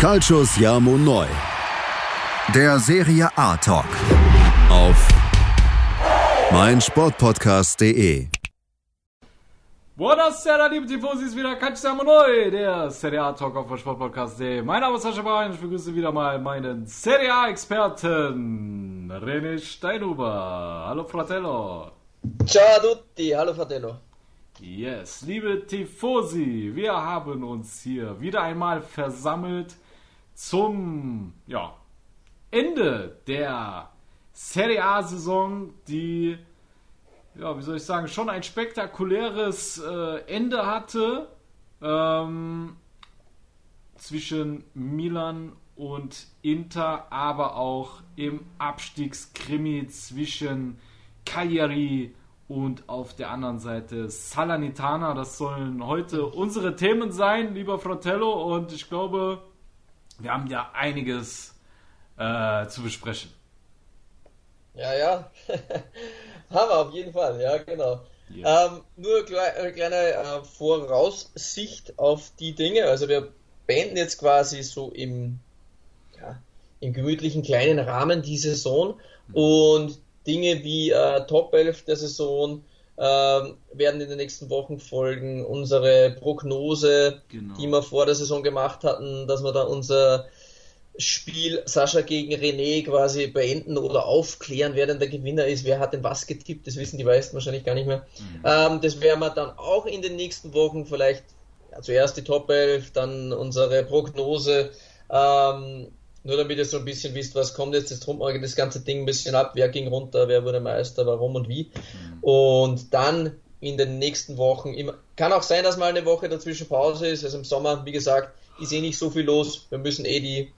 Calcius Jamo Neu. Der Serie A Talk. Auf meinsportpodcast.de. Buonasera, liebe Tifosis, wieder Calcius Jamo Neu, der Serie A Talk auf meinsportpodcast.de. Mein Name ist Sascha Bahn, ich begrüße wieder mal meinen Serie A Experten, René Steinhuber. Hallo Fratello. Ciao a tutti, hallo Fratello. Yes, liebe Tifosi, wir haben uns hier wieder einmal versammelt zum ja, Ende der Serie A-Saison, die, ja, wie soll ich sagen, schon ein spektakuläres äh, Ende hatte ähm, zwischen Milan und Inter, aber auch im Abstiegskrimi zwischen Cagliari und auf der anderen Seite Salernitana. Das sollen heute unsere Themen sein, lieber Fratello, und ich glaube, wir haben ja einiges äh, zu besprechen. Ja, ja. haben wir auf jeden Fall, ja, genau. Yeah. Ähm, nur eine kleine äh, Voraussicht auf die Dinge. Also wir beenden jetzt quasi so im, ja, im gemütlichen kleinen Rahmen die Saison mhm. und Dinge wie äh, Top 11 der Saison, ähm, werden in den nächsten Wochen folgen. Unsere Prognose, genau. die wir vor der Saison gemacht hatten, dass wir da unser Spiel Sascha gegen René quasi beenden oder aufklären, wer denn der Gewinner ist, wer hat denn was getippt, das wissen die meisten wahrscheinlich gar nicht mehr. Mhm. Ähm, das werden wir dann auch in den nächsten Wochen vielleicht ja, zuerst die Top 11, dann unsere Prognose, ähm, nur damit ihr so ein bisschen wisst, was kommt jetzt, jetzt drum das ganze Ding ein bisschen ab, wer ging runter, wer wurde Meister, warum und wie. Mhm. Und dann in den nächsten Wochen, immer, kann auch sein, dass mal eine Woche dazwischen Pause ist, also im Sommer, wie gesagt, ist eh nicht so viel los, wir müssen eh die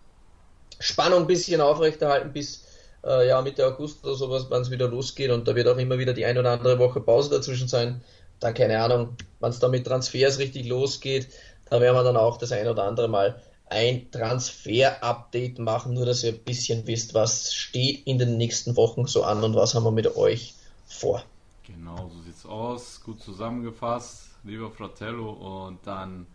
Spannung ein bisschen aufrechterhalten bis äh, ja, Mitte August oder sowas, wann es wieder losgeht. Und da wird auch immer wieder die ein oder andere Woche Pause dazwischen sein. Dann keine Ahnung, wann es da mit Transfers richtig losgeht, da werden wir dann auch das ein oder andere Mal ein Transfer-Update machen, nur dass ihr ein bisschen wisst, was steht in den nächsten Wochen so an und was haben wir mit euch vor. Genau, so sieht's aus. Gut zusammengefasst, lieber Fratello. Und dann,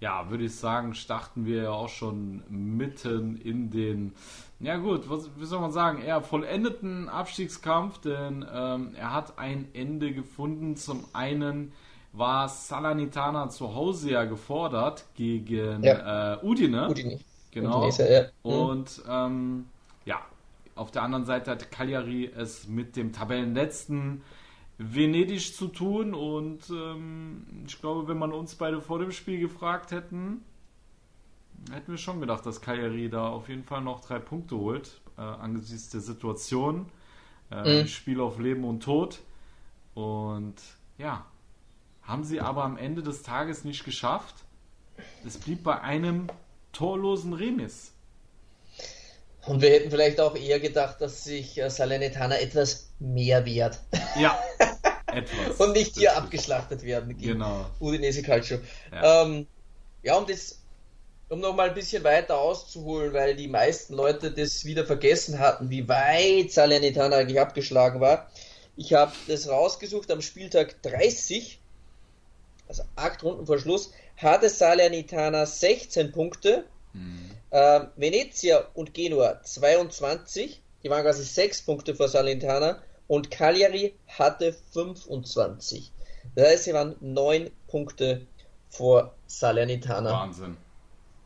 ja, würde ich sagen, starten wir ja auch schon mitten in den, ja gut, was, wie soll man sagen, eher vollendeten Abstiegskampf, denn ähm, er hat ein Ende gefunden. Zum einen war Salernitana zu Hause ja gefordert gegen ja. äh, Udine. Udine. Genau. Udinese, ja. Mhm. Und ähm, ja, auf der anderen Seite hat Cagliari es mit dem Tabellenletzten Venedig zu tun und ähm, ich glaube, wenn man uns beide vor dem Spiel gefragt hätten, hätten wir schon gedacht, dass Cagliari da auf jeden Fall noch drei Punkte holt äh, angesichts der Situation. Äh, mhm. Spiel auf Leben und Tod. Und ja, haben sie aber am Ende des Tages nicht geschafft. Es blieb bei einem torlosen Remis. Und wir hätten vielleicht auch eher gedacht, dass sich äh, Salernitana etwas mehr wehrt. Ja, etwas. Und nicht hier abgeschlachtet werden gegen genau. Udinese Calcio. Ja, ähm, ja um das um noch mal ein bisschen weiter auszuholen, weil die meisten Leute das wieder vergessen hatten, wie weit Salernitana eigentlich abgeschlagen war. Ich habe das rausgesucht am Spieltag 30 also acht Runden vor Schluss, hatte Salernitana 16 Punkte, mhm. äh, Venezia und Genua 22, die waren quasi 6 Punkte vor Salernitana und Cagliari hatte 25. Das heißt, sie waren 9 Punkte vor Salernitana. Wahnsinn.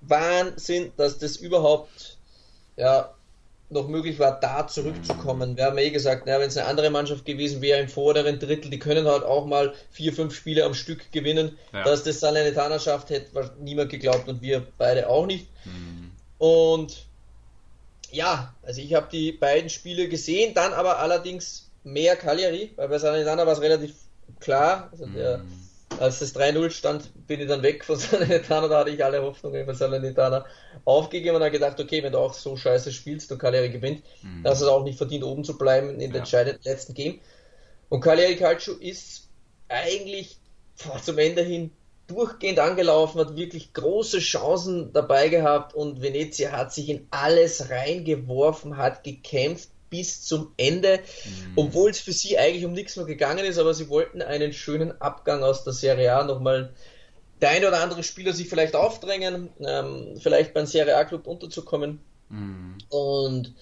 Wahnsinn, dass das überhaupt ja, noch möglich war, da zurückzukommen. Wir haben ja eh gesagt, wenn es eine andere Mannschaft gewesen wäre im vorderen Drittel, die können halt auch mal vier, fünf Spiele am Stück gewinnen. Ja. Dass das Salernitana schafft, hätte niemand geglaubt und wir beide auch nicht. Mhm. Und ja, also ich habe die beiden Spiele gesehen, dann aber allerdings mehr Cagliari, weil bei Salernitana war es relativ klar. Also der mhm als das 3-0 stand, bin ich dann weg von Salernitana, da hatte ich alle Hoffnungen von Salernitana aufgegeben und habe gedacht, okay, wenn du auch so scheiße spielst und Cagliari gewinnt, mhm. dann hast du es auch nicht verdient, oben zu bleiben in der ja. entscheidenden letzten Game. Und Cagliari Calcio ist eigentlich boah, zum Ende hin durchgehend angelaufen, hat wirklich große Chancen dabei gehabt und Venezia hat sich in alles reingeworfen, hat gekämpft, bis zum Ende, mhm. obwohl es für sie eigentlich um nichts mehr gegangen ist, aber sie wollten einen schönen Abgang aus der Serie A nochmal der ein oder andere Spieler sich vielleicht aufdrängen, ähm, vielleicht beim Serie A-Club unterzukommen. Mhm. Und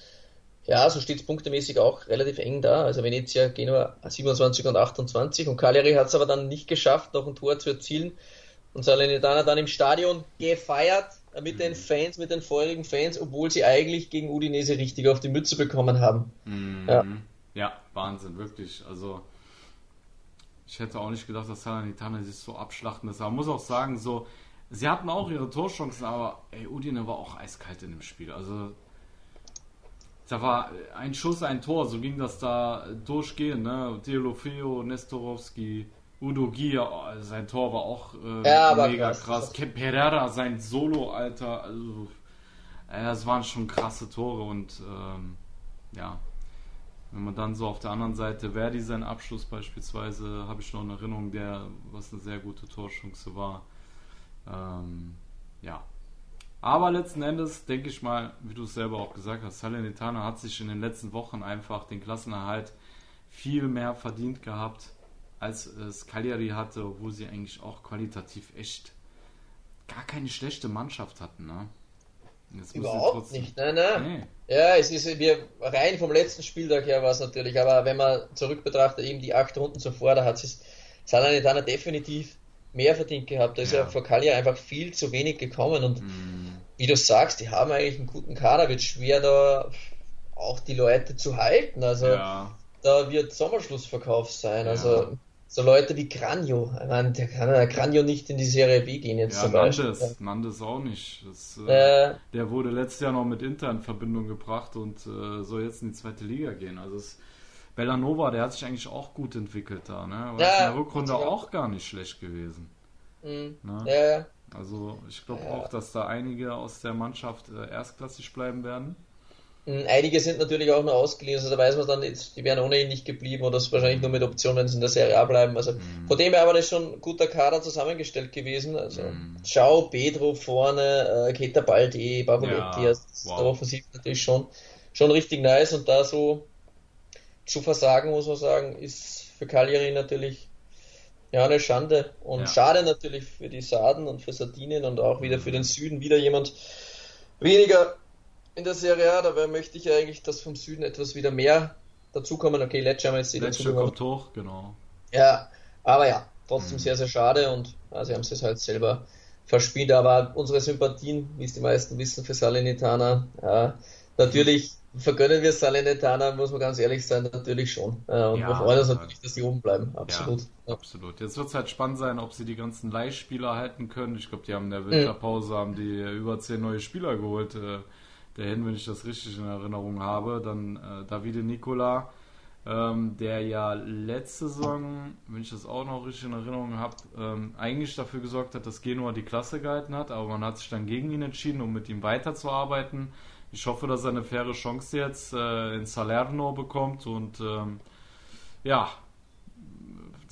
ja, so steht es punktemäßig auch relativ eng da. Also Venezia, Genua 27 und 28 und Cagliari hat es aber dann nicht geschafft, noch ein Tor zu erzielen. Und Salernitana dann im Stadion gefeiert mit mhm. den Fans, mit den feurigen Fans, obwohl sie eigentlich gegen Udinese richtig auf die Mütze bekommen haben. Mhm. Ja. ja, Wahnsinn, wirklich. Also ich hätte auch nicht gedacht, dass Salernitana sich so abschlachten lässt. Aber man muss auch sagen, so, sie hatten auch ihre Torchancen, aber ey, Udine war auch eiskalt in dem Spiel. Also da war ein Schuss, ein Tor, so ging das da durchgehend, ne? Teolofeo, Nestorowski, Udo Gier, oh, sein Tor war auch äh, ja, mega krass. krass. Pereira, sein Solo, Alter, also äh, das waren schon krasse Tore und ähm, ja, wenn man dann so auf der anderen Seite Verdi sein Abschluss beispielsweise, habe ich noch in Erinnerung, der was eine sehr gute Torchance war. Ähm, ja, aber letzten Endes denke ich mal, wie du es selber auch gesagt hast, Salernitana hat sich in den letzten Wochen einfach den Klassenerhalt viel mehr verdient gehabt, als es Cagliari hatte, obwohl sie eigentlich auch qualitativ echt gar keine schlechte Mannschaft hatten. Ne? Überhaupt trotzdem... nicht, nein, nein. Nee. Ja, es ist wir rein vom letzten Spieltag her war es natürlich, aber wenn man zurück betrachtet, eben die acht Runden zuvor, da hat es Salernitana definitiv mehr verdient gehabt. Da ist ja, ja vor Cagliari einfach viel zu wenig gekommen und mm wie du sagst, die haben eigentlich einen guten Kader, wird schwer da auch die Leute zu halten. Also ja. da wird Sommerschlussverkauf sein. Ja. Also so Leute wie Granjo, ich meine, der kann ja Granjo nicht in die Serie B gehen jetzt ja. Nandes, Nandes auch nicht. Das, äh, äh, der wurde letztes Jahr noch mit Inter in Verbindung gebracht und äh, soll jetzt in die zweite Liga gehen. Also es, Bellanova, der hat sich eigentlich auch gut entwickelt da, ne? Aber ja, ist in der Rückrunde auch gar nicht schlecht gewesen. Mhm. Ne? Ja, ja. Also ich glaube ja. auch, dass da einige aus der Mannschaft äh, erstklassig bleiben werden. Hm, einige sind natürlich auch nur ausgeliehen, also da weiß man dann, jetzt, die wären ohnehin nicht geblieben oder wahrscheinlich nur mit Option, wenn sie in der Serie A bleiben. Also mm. von dem her aber das schon ein guter Kader zusammengestellt gewesen. Also. Schau, Pedro vorne, äh, Keta Baldi, Bavoletti, ja, also wow. der Offensiv natürlich schon, schon richtig nice und da so zu versagen, muss man sagen, ist für Cagliari natürlich ja, eine Schande. Und ja. schade natürlich für die Sarden und für Sardinien und auch wieder für den Süden wieder jemand weniger in der Serie A. Dabei möchte ich eigentlich, dass vom Süden etwas wieder mehr dazukommen. Okay, Lecce haben wir jetzt Lecce kommt hoch, genau. Ja, aber ja, trotzdem mhm. sehr, sehr schade und ja, sie haben es halt selber verspielt. Aber unsere Sympathien, wie es die meisten wissen, für Salernitana, ja, natürlich vergönnen wir Salernitana, muss man ganz ehrlich sein, natürlich schon. Äh, und ja, wir freuen uns natürlich, dass die oben bleiben. Absolut. Ja, absolut. Jetzt wird es halt spannend sein, ob sie die ganzen Leihspieler halten können. Ich glaube, die haben in der Winterpause mhm. haben die über zehn neue Spieler geholt. Äh, dahin, wenn ich das richtig in Erinnerung habe. Dann äh, Davide Nicola, ähm, der ja letzte Saison, wenn ich das auch noch richtig in Erinnerung habe, ähm, eigentlich dafür gesorgt hat, dass Genua die Klasse gehalten hat, aber man hat sich dann gegen ihn entschieden, um mit ihm weiterzuarbeiten. Ich hoffe, dass er eine faire Chance jetzt äh, in Salerno bekommt und ähm, ja,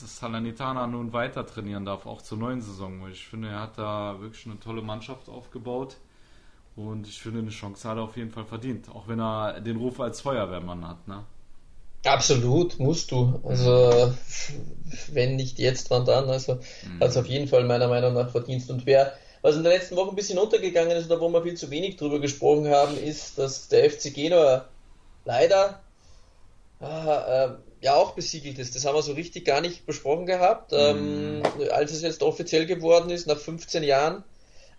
dass Salernitana nun weiter trainieren darf, auch zur neuen Saison. Ich finde, er hat da wirklich eine tolle Mannschaft aufgebaut und ich finde, eine Chance hat er auf jeden Fall verdient, auch wenn er den Ruf als Feuerwehrmann hat. Ne? Absolut, musst du. Also, wenn nicht jetzt, wann dann? Also, mhm. hat es auf jeden Fall meiner Meinung nach verdient. Und wer was in der letzten Woche ein bisschen untergegangen ist oder wo wir viel zu wenig drüber gesprochen haben, ist, dass der FC Genua leider äh, äh, ja auch besiegelt ist. Das haben wir so richtig gar nicht besprochen gehabt. Ähm, mhm. als es jetzt offiziell geworden ist, nach 15 Jahren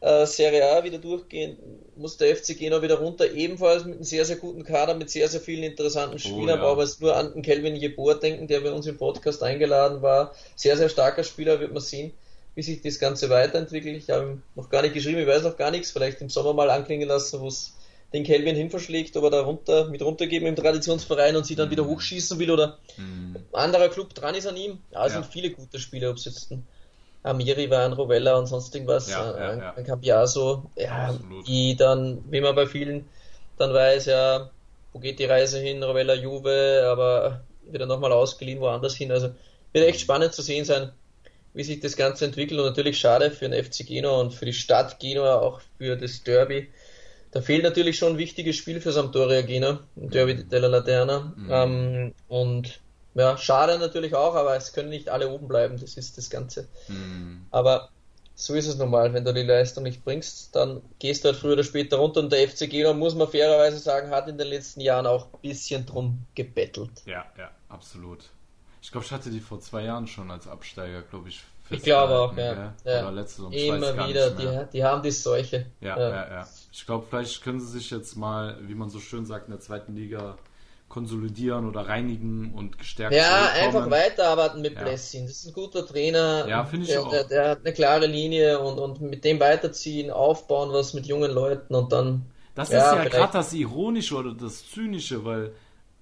äh, Serie A wieder durchgehen, muss der FC Genua wieder runter, ebenfalls mit einem sehr, sehr guten Kader, mit sehr, sehr vielen interessanten oh Spielern. Oh, ja. Aber es nur an den Kelvin Jeboer denken, der bei uns im Podcast eingeladen war. Sehr, sehr starker Spieler, wird man sehen wie sich das Ganze weiterentwickelt. Ich habe noch gar nicht geschrieben, ich weiß noch gar nichts. Vielleicht im Sommer mal anklingen lassen, wo es den Kelvin hinverschlägt, ob er da runter, mit runtergeben im Traditionsverein und sie dann mhm. wieder hochschießen will oder mhm. anderer Club dran ist an ihm. Ja, es ja. sind viele gute Spieler, ob es jetzt ein Amiri war, ein Rovella und sonst irgendwas, ja, ein, ja, ein Cambiaso, ja, die dann, wie man bei vielen dann weiß, ja, wo geht die Reise hin, Rovella Juve, aber wieder nochmal ausgeliehen woanders hin. Also wird echt spannend zu sehen sein, wie sich das Ganze entwickelt und natürlich schade für den FC Genua und für die Stadt Genua, auch für das Derby. Da fehlt natürlich schon ein wichtiges Spiel für Sampdoria Genua, Derby della Laterna. Mhm. Ähm, und ja, schade natürlich auch, aber es können nicht alle oben bleiben, das ist das Ganze. Mhm. Aber so ist es normal. Wenn du die Leistung nicht bringst, dann gehst du halt früher oder später runter. Und der FC Genua, muss man fairerweise sagen, hat in den letzten Jahren auch ein bisschen drum gebettelt. Ja, ja, absolut. Ich glaube, ich hatte die vor zwei Jahren schon als Absteiger, glaube ich. Ich glaube auch, ja. ja. Letzte Saison. Immer wieder, die, die, haben die Seuche. Ja, ja, ja. ja. Ich glaube, vielleicht können sie sich jetzt mal, wie man so schön sagt, in der zweiten Liga konsolidieren oder reinigen und gestärkt Ja, einfach weiterarbeiten mit ja. Blessing. Das ist ein guter Trainer. Ja, finde ich der, auch. Der, der, hat eine klare Linie und, und mit dem weiterziehen, aufbauen, was mit jungen Leuten und dann. Das ja, ist ja gerade das Ironische oder das Zynische, weil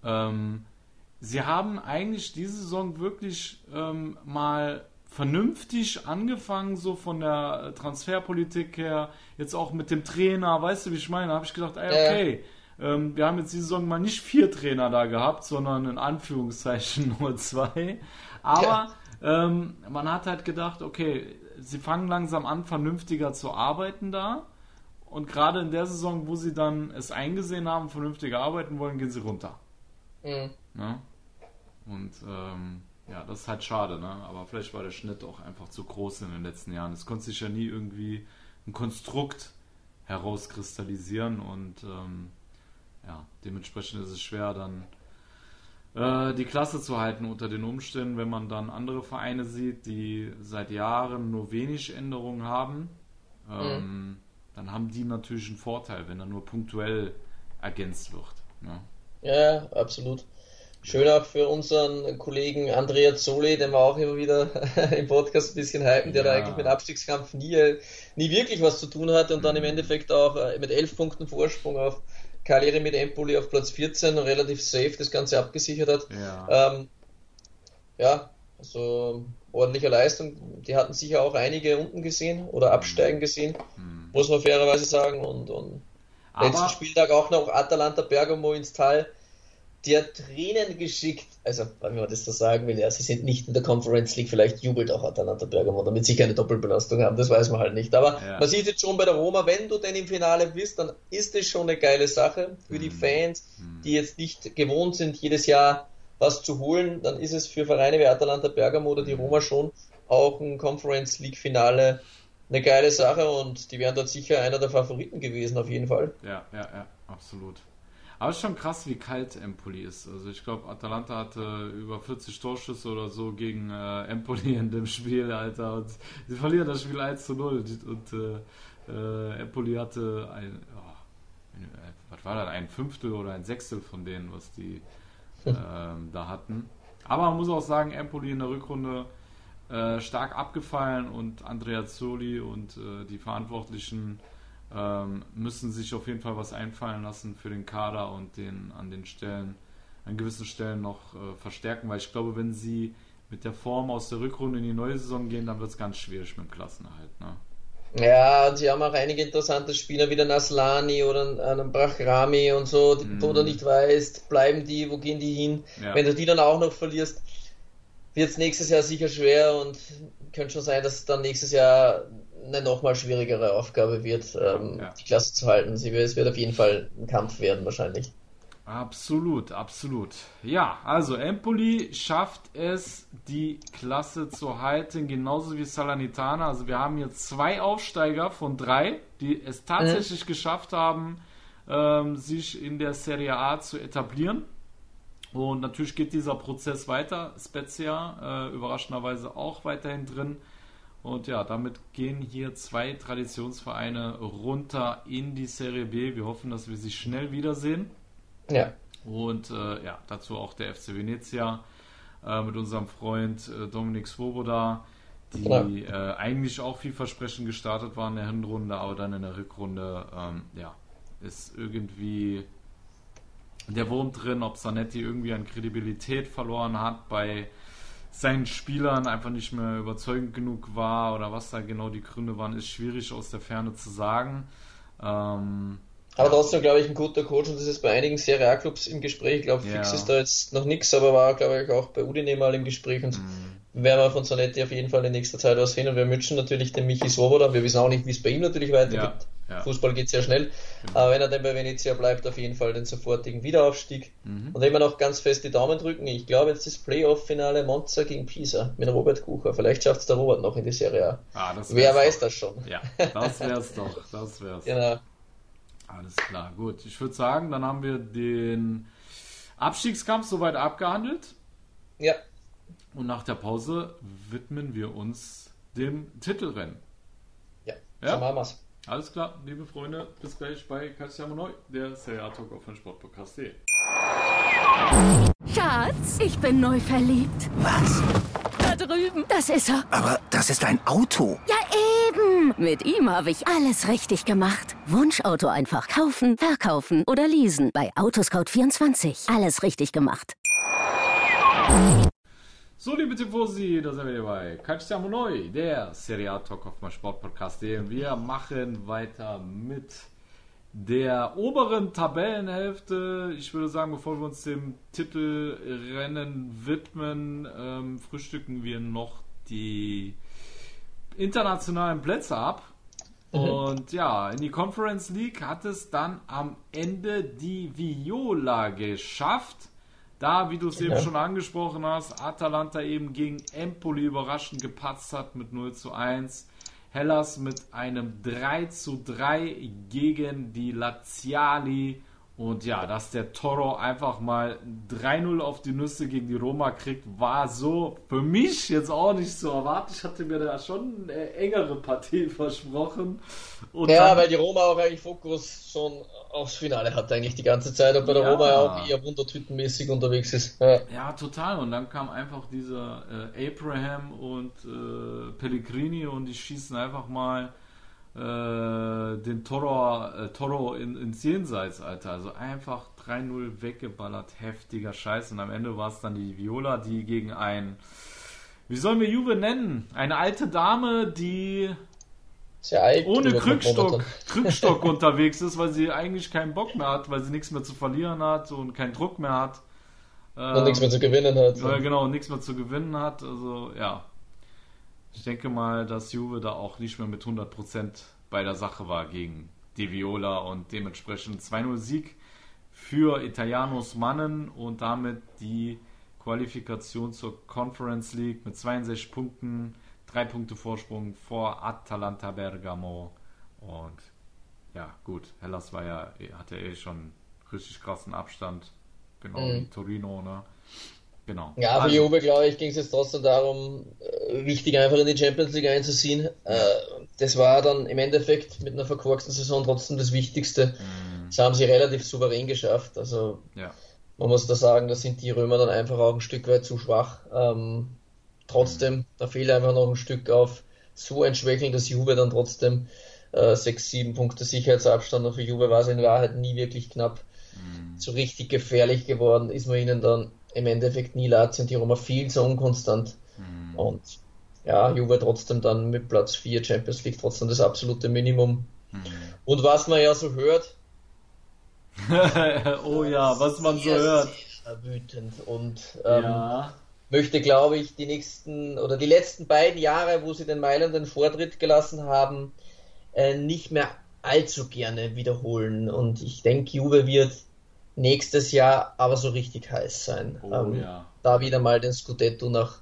ähm, sie haben eigentlich diese Saison wirklich ähm, mal vernünftig angefangen, so von der Transferpolitik her, jetzt auch mit dem Trainer, weißt du, wie ich meine? Da habe ich gedacht, ey, okay. Ja ähm, wir haben jetzt die Saison mal nicht vier Trainer da gehabt, sondern in Anführungszeichen nur zwei. Aber ja. ähm, man hat halt gedacht, okay, sie fangen langsam an, vernünftiger zu arbeiten da. Und gerade in der Saison, wo sie dann es eingesehen haben, vernünftiger arbeiten wollen, gehen sie runter. Mhm. Ne? Und ähm, ja, das ist halt schade, ne? Aber vielleicht war der Schnitt auch einfach zu groß in den letzten Jahren. Es konnte sich ja nie irgendwie ein Konstrukt herauskristallisieren und ähm, ja, dementsprechend ist es schwer, dann äh, die Klasse zu halten unter den Umständen, wenn man dann andere Vereine sieht, die seit Jahren nur wenig Änderungen haben. Ähm, mhm. Dann haben die natürlich einen Vorteil, wenn er nur punktuell ergänzt wird. Ne? Ja, absolut. Schön auch für unseren Kollegen Andrea Zoli, den wir auch immer wieder im Podcast ein bisschen hypen, der ja. da eigentlich mit Abstiegskampf nie, nie wirklich was zu tun hatte und dann im mhm. Endeffekt auch äh, mit elf Punkten Vorsprung auf Cagliari mit Empoli auf Platz 14 relativ safe das Ganze abgesichert hat. Ja, ähm, ja also ordentliche Leistung. Die hatten sicher auch einige unten gesehen oder absteigen mhm. gesehen, mhm. muss man fairerweise sagen. Und, und letzten Spieltag auch noch Atalanta Bergamo ins Tal der Tränen geschickt, also wenn man das so sagen will, ja, sie sind nicht in der Conference League, vielleicht jubelt auch Atalanta Bergamo, damit sie keine Doppelbelastung haben, das weiß man halt nicht. Aber ja. man sieht jetzt schon bei der Roma, wenn du denn im Finale bist, dann ist es schon eine geile Sache für mhm. die Fans, mhm. die jetzt nicht gewohnt sind, jedes Jahr was zu holen, dann ist es für Vereine wie Atalanta Bergamo oder die mhm. Roma schon auch ein Conference League Finale eine geile Sache und die wären dort sicher einer der Favoriten gewesen, auf jeden Fall. Ja, ja, ja, absolut. Aber es ist schon krass, wie kalt Empoli ist. Also ich glaube, Atalanta hatte über 40 Torschüsse oder so gegen äh, Empoli in dem Spiel, Alter. Und sie verlieren das Spiel 1 zu 0. Und äh, äh, Empoli hatte ein, oh, was war das, ein Fünftel oder ein Sechstel von denen, was die ähm, da hatten. Aber man muss auch sagen, Empoli in der Rückrunde äh, stark abgefallen und Andrea Zoli und äh, die Verantwortlichen ähm, müssen sich auf jeden Fall was einfallen lassen für den Kader und den an den Stellen, an gewissen Stellen noch äh, verstärken, weil ich glaube, wenn sie mit der Form aus der Rückrunde in die neue Saison gehen, dann wird es ganz schwierig mit dem Klassenerhalt. Ne? Ja, und sie haben auch einige interessante Spieler wie der Naslani oder einen Brachrami und so, mm. wo du nicht weißt, bleiben die, wo gehen die hin. Ja. Wenn du die dann auch noch verlierst, wird es nächstes Jahr sicher schwer und könnte schon sein, dass dann nächstes Jahr eine nochmal schwierigere Aufgabe wird, ähm, ja. die Klasse zu halten. Sie, es wird auf jeden Fall ein Kampf werden, wahrscheinlich. Absolut, absolut. Ja, also Empoli schafft es, die Klasse zu halten, genauso wie Salernitana. Also wir haben hier zwei Aufsteiger von drei, die es tatsächlich mhm. geschafft haben, ähm, sich in der Serie A zu etablieren. Und natürlich geht dieser Prozess weiter. Spezia äh, überraschenderweise auch weiterhin drin. Und ja, damit gehen hier zwei Traditionsvereine runter in die Serie B. Wir hoffen, dass wir sie schnell wiedersehen. Ja. Und äh, ja, dazu auch der FC Venezia äh, mit unserem Freund äh, Dominik Svoboda, die ja. Äh, eigentlich auch vielversprechend gestartet waren in der Hinrunde, aber dann in der Rückrunde, ähm, ja, ist irgendwie der Wurm drin, ob Sanetti irgendwie an Kredibilität verloren hat bei seinen Spielern einfach nicht mehr überzeugend genug war oder was da genau die Gründe waren, ist schwierig aus der Ferne zu sagen. Ähm, aber trotzdem, glaube ich, ein guter Coach und das ist bei einigen Serie A-Clubs im Gespräch. Ich glaube, Fix ja. ist da jetzt noch nichts, aber war, glaube ich, auch bei Udine mal im Gespräch und mm. werden wir von Zanetti auf jeden Fall in nächster Zeit was sehen und wir wünschen natürlich den Michi Svoboda. Wir wissen auch nicht, wie es bei ihm natürlich weitergeht. ja. Fußball geht sehr schnell. Genau. Aber wenn er dann bei Venezia bleibt, auf jeden Fall den sofortigen Wiederaufstieg. Mhm. Und immer noch ganz fest die Daumen drücken. Ich glaube jetzt das Playoff-Finale Monza gegen Pisa mit Robert Kucher. Vielleicht schafft es der Robert noch in die Serie A. Ah, Wer weiß doch. das schon. Ja, das wär's doch. Das wär's. Genau. Alles klar, gut. Ich würde sagen, dann haben wir den Abstiegskampf soweit abgehandelt. Ja. Und nach der Pause widmen wir uns dem Titelrennen. Ja, ja? so machen wir's. Alles klar, liebe Freunde, bis gleich bei Calciamo Neu, der Serie Talk auf den Sportpodcast.de. Schatz, ich bin neu verliebt. Was? Da drüben. Das ist er. Aber das ist ein Auto. Ja, eben. Mit ihm habe ich alles richtig gemacht. Wunschauto einfach kaufen, verkaufen oder leasen. Bei Autoscout24. Alles richtig gemacht. So, liebe Tifosi, da sind wir bei Calciamo Neu, der Serie A Talk auf meinem Sportpodcast. Wir machen weiter mit der oberen Tabellenhälfte. Ich würde sagen, bevor wir uns dem Titelrennen widmen, ähm, frühstücken wir noch die internationalen Plätze ab. Mhm. Und ja, in die Conference League hat es dann am Ende die Viola geschafft. Da, wie du es eben schon angesprochen hast, Atalanta eben gegen Empoli überraschend gepatzt hat mit 0 zu 1. Hellas mit einem 3 zu 3 gegen die Laziali und ja, dass der Toro einfach mal 3-0 auf die Nüsse gegen die Roma kriegt, war so für mich jetzt auch nicht so erwartet. Ich hatte mir da schon eine engere Partie versprochen. Und ja, weil die Roma auch eigentlich Fokus schon aufs Finale hat, eigentlich die ganze Zeit. Und bei der ja. Roma ja auch eher wundertütenmäßig unterwegs ist. Ja. ja. total. Und dann kam einfach dieser äh, Abraham und äh, Pellegrini und die schießen einfach mal äh, den Toro, äh, Toro in, ins Jenseits, Alter. Also einfach 3-0 weggeballert, heftiger Scheiß. Und am Ende war es dann die Viola, die gegen ein, wie sollen wir Juve nennen? Eine alte Dame, die alt, ohne Krückstock, Krückstock unterwegs ist, weil sie eigentlich keinen Bock mehr hat, weil sie nichts mehr zu verlieren hat und keinen Druck mehr hat. Und ähm, nichts mehr zu gewinnen hat. Ja, genau, nichts mehr zu gewinnen hat. Also, ja, ich denke mal, dass Juve da auch nicht mehr mit 100% bei der Sache war gegen die Viola und dementsprechend 2-0 Sieg für Italianos Mannen und damit die Qualifikation zur Conference League mit 62 Punkten, 3 Punkte Vorsprung vor Atalanta Bergamo und ja gut, Hellas war ja, hatte eh schon richtig krassen Abstand, genau mhm. wie Torino, ne? Genau. Ja, für also, Juve, glaube ich, ging es jetzt trotzdem darum, äh, wichtig einfach in die Champions League einzuziehen. Äh, das war dann im Endeffekt mit einer verkorksten Saison trotzdem das Wichtigste. Mhm. Das haben sie relativ souverän geschafft. Also ja. man muss da sagen, da sind die Römer dann einfach auch ein Stück weit zu schwach. Ähm, trotzdem, mhm. da fehlt einfach noch ein Stück auf so ein Schwächeln, dass Juve dann trotzdem äh, 6, 7 Punkte Sicherheitsabstand und für Juve war es in Wahrheit nie wirklich knapp. Mhm. So richtig gefährlich geworden ist man ihnen dann im Endeffekt nie Lazio und die Roma viel zu unkonstant. Mhm. Und ja, Juve trotzdem dann mit Platz 4 Champions League trotzdem das absolute Minimum. Mhm. Und was man ja so hört. oh ja, was man so hört. Sehr wütend und ähm, ja. möchte, glaube ich, die nächsten oder die letzten beiden Jahre, wo sie den Mailand den Vortritt gelassen haben, äh, nicht mehr allzu gerne wiederholen. Und ich denke, Juve wird nächstes Jahr aber so richtig heiß sein. Oh, ähm, ja. Da wieder mal den Scudetto nach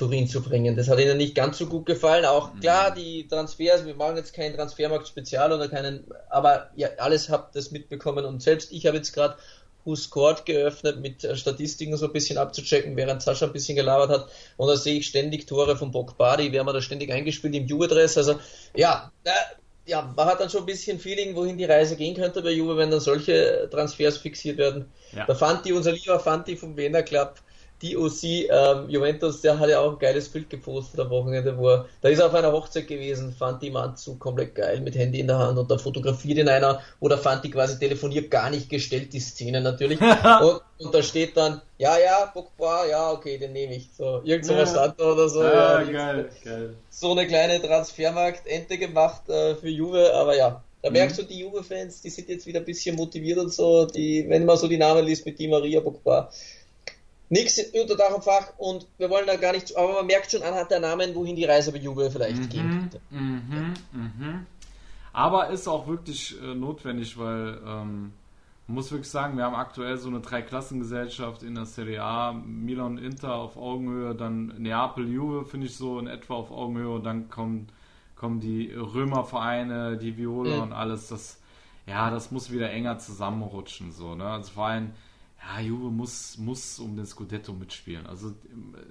Turin zu bringen. Das hat ihnen nicht ganz so gut gefallen. Auch mhm. klar, die Transfers, wir machen jetzt keinen Transfermarkt-Spezial oder keinen, aber ja, alles habt das mitbekommen und selbst ich habe jetzt gerade Who Scored geöffnet, mit äh, Statistiken so ein bisschen abzuchecken, während Sascha ein bisschen gelabert hat. Und da sehe ich ständig Tore von werden wir da ständig eingespielt im Juve-Dress. Also ja, äh, ja, man hat dann schon ein bisschen Feeling, wohin die Reise gehen könnte bei Juve, wenn dann solche Transfers fixiert werden. Ja. Da fand die, unser lieber Fanti vom Wiener Club, die OC ähm, Juventus, der hat ja auch ein geiles Bild gepostet am Wochenende, wo er, da ist er auf einer Hochzeit gewesen, fand die im Anzug komplett geil mit Handy in der Hand und da fotografiert ihn einer oder fand die quasi telefoniert, gar nicht gestellt, die Szene natürlich. und, und, da steht dann, ja, ja, Pogba, ja, okay, den nehme ich. So, irgend so was stand da oder so. Ja, ja geil, geil. So eine kleine Transfermarkt-Ente gemacht äh, für Juve, aber ja, da merkst mhm. du, die Juve-Fans, die sind jetzt wieder ein bisschen motiviert und so, die, wenn man so die Namen liest mit Di Maria, Pogba, nichts unter Dach und Fach und wir wollen da gar nicht, aber man merkt schon anhand der Namen, wohin die Reise bei Juve vielleicht mhm, gehen könnte. Mhm, mhm. Aber ist auch wirklich äh, notwendig, weil ähm, man muss wirklich sagen, wir haben aktuell so eine Dreiklassengesellschaft in der Serie A, Milan und Inter auf Augenhöhe, dann Neapel, Juve finde ich so in etwa auf Augenhöhe und dann kommen, kommen die Römervereine, die Viola mhm. und alles. Das, ja, das muss wieder enger zusammenrutschen, so, ne? Also vor allem, ja, Juve muss, muss um den Scudetto mitspielen. Also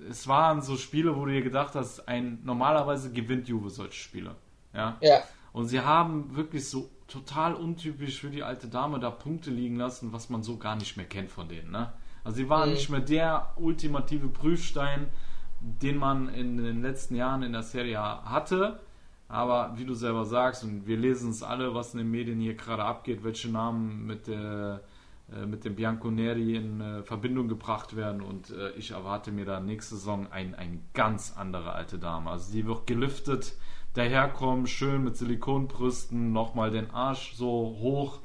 es waren so Spiele, wo du dir gedacht hast, ein normalerweise gewinnt Juve solche Spiele. Ja. ja. Und sie haben wirklich so total untypisch für die alte Dame da Punkte liegen lassen, was man so gar nicht mehr kennt von denen. Ne? Also sie waren mhm. nicht mehr der ultimative Prüfstein, den man in den letzten Jahren in der Serie hatte. Aber wie du selber sagst, und wir lesen es alle, was in den Medien hier gerade abgeht, welche Namen mit der mit dem Bianconeri in äh, Verbindung gebracht werden und äh, ich erwarte mir da nächste Saison ein, ein ganz andere alte Dame. Also die wird gelüftet, daherkommen, schön mit Silikonbrüsten, nochmal den Arsch so hoch.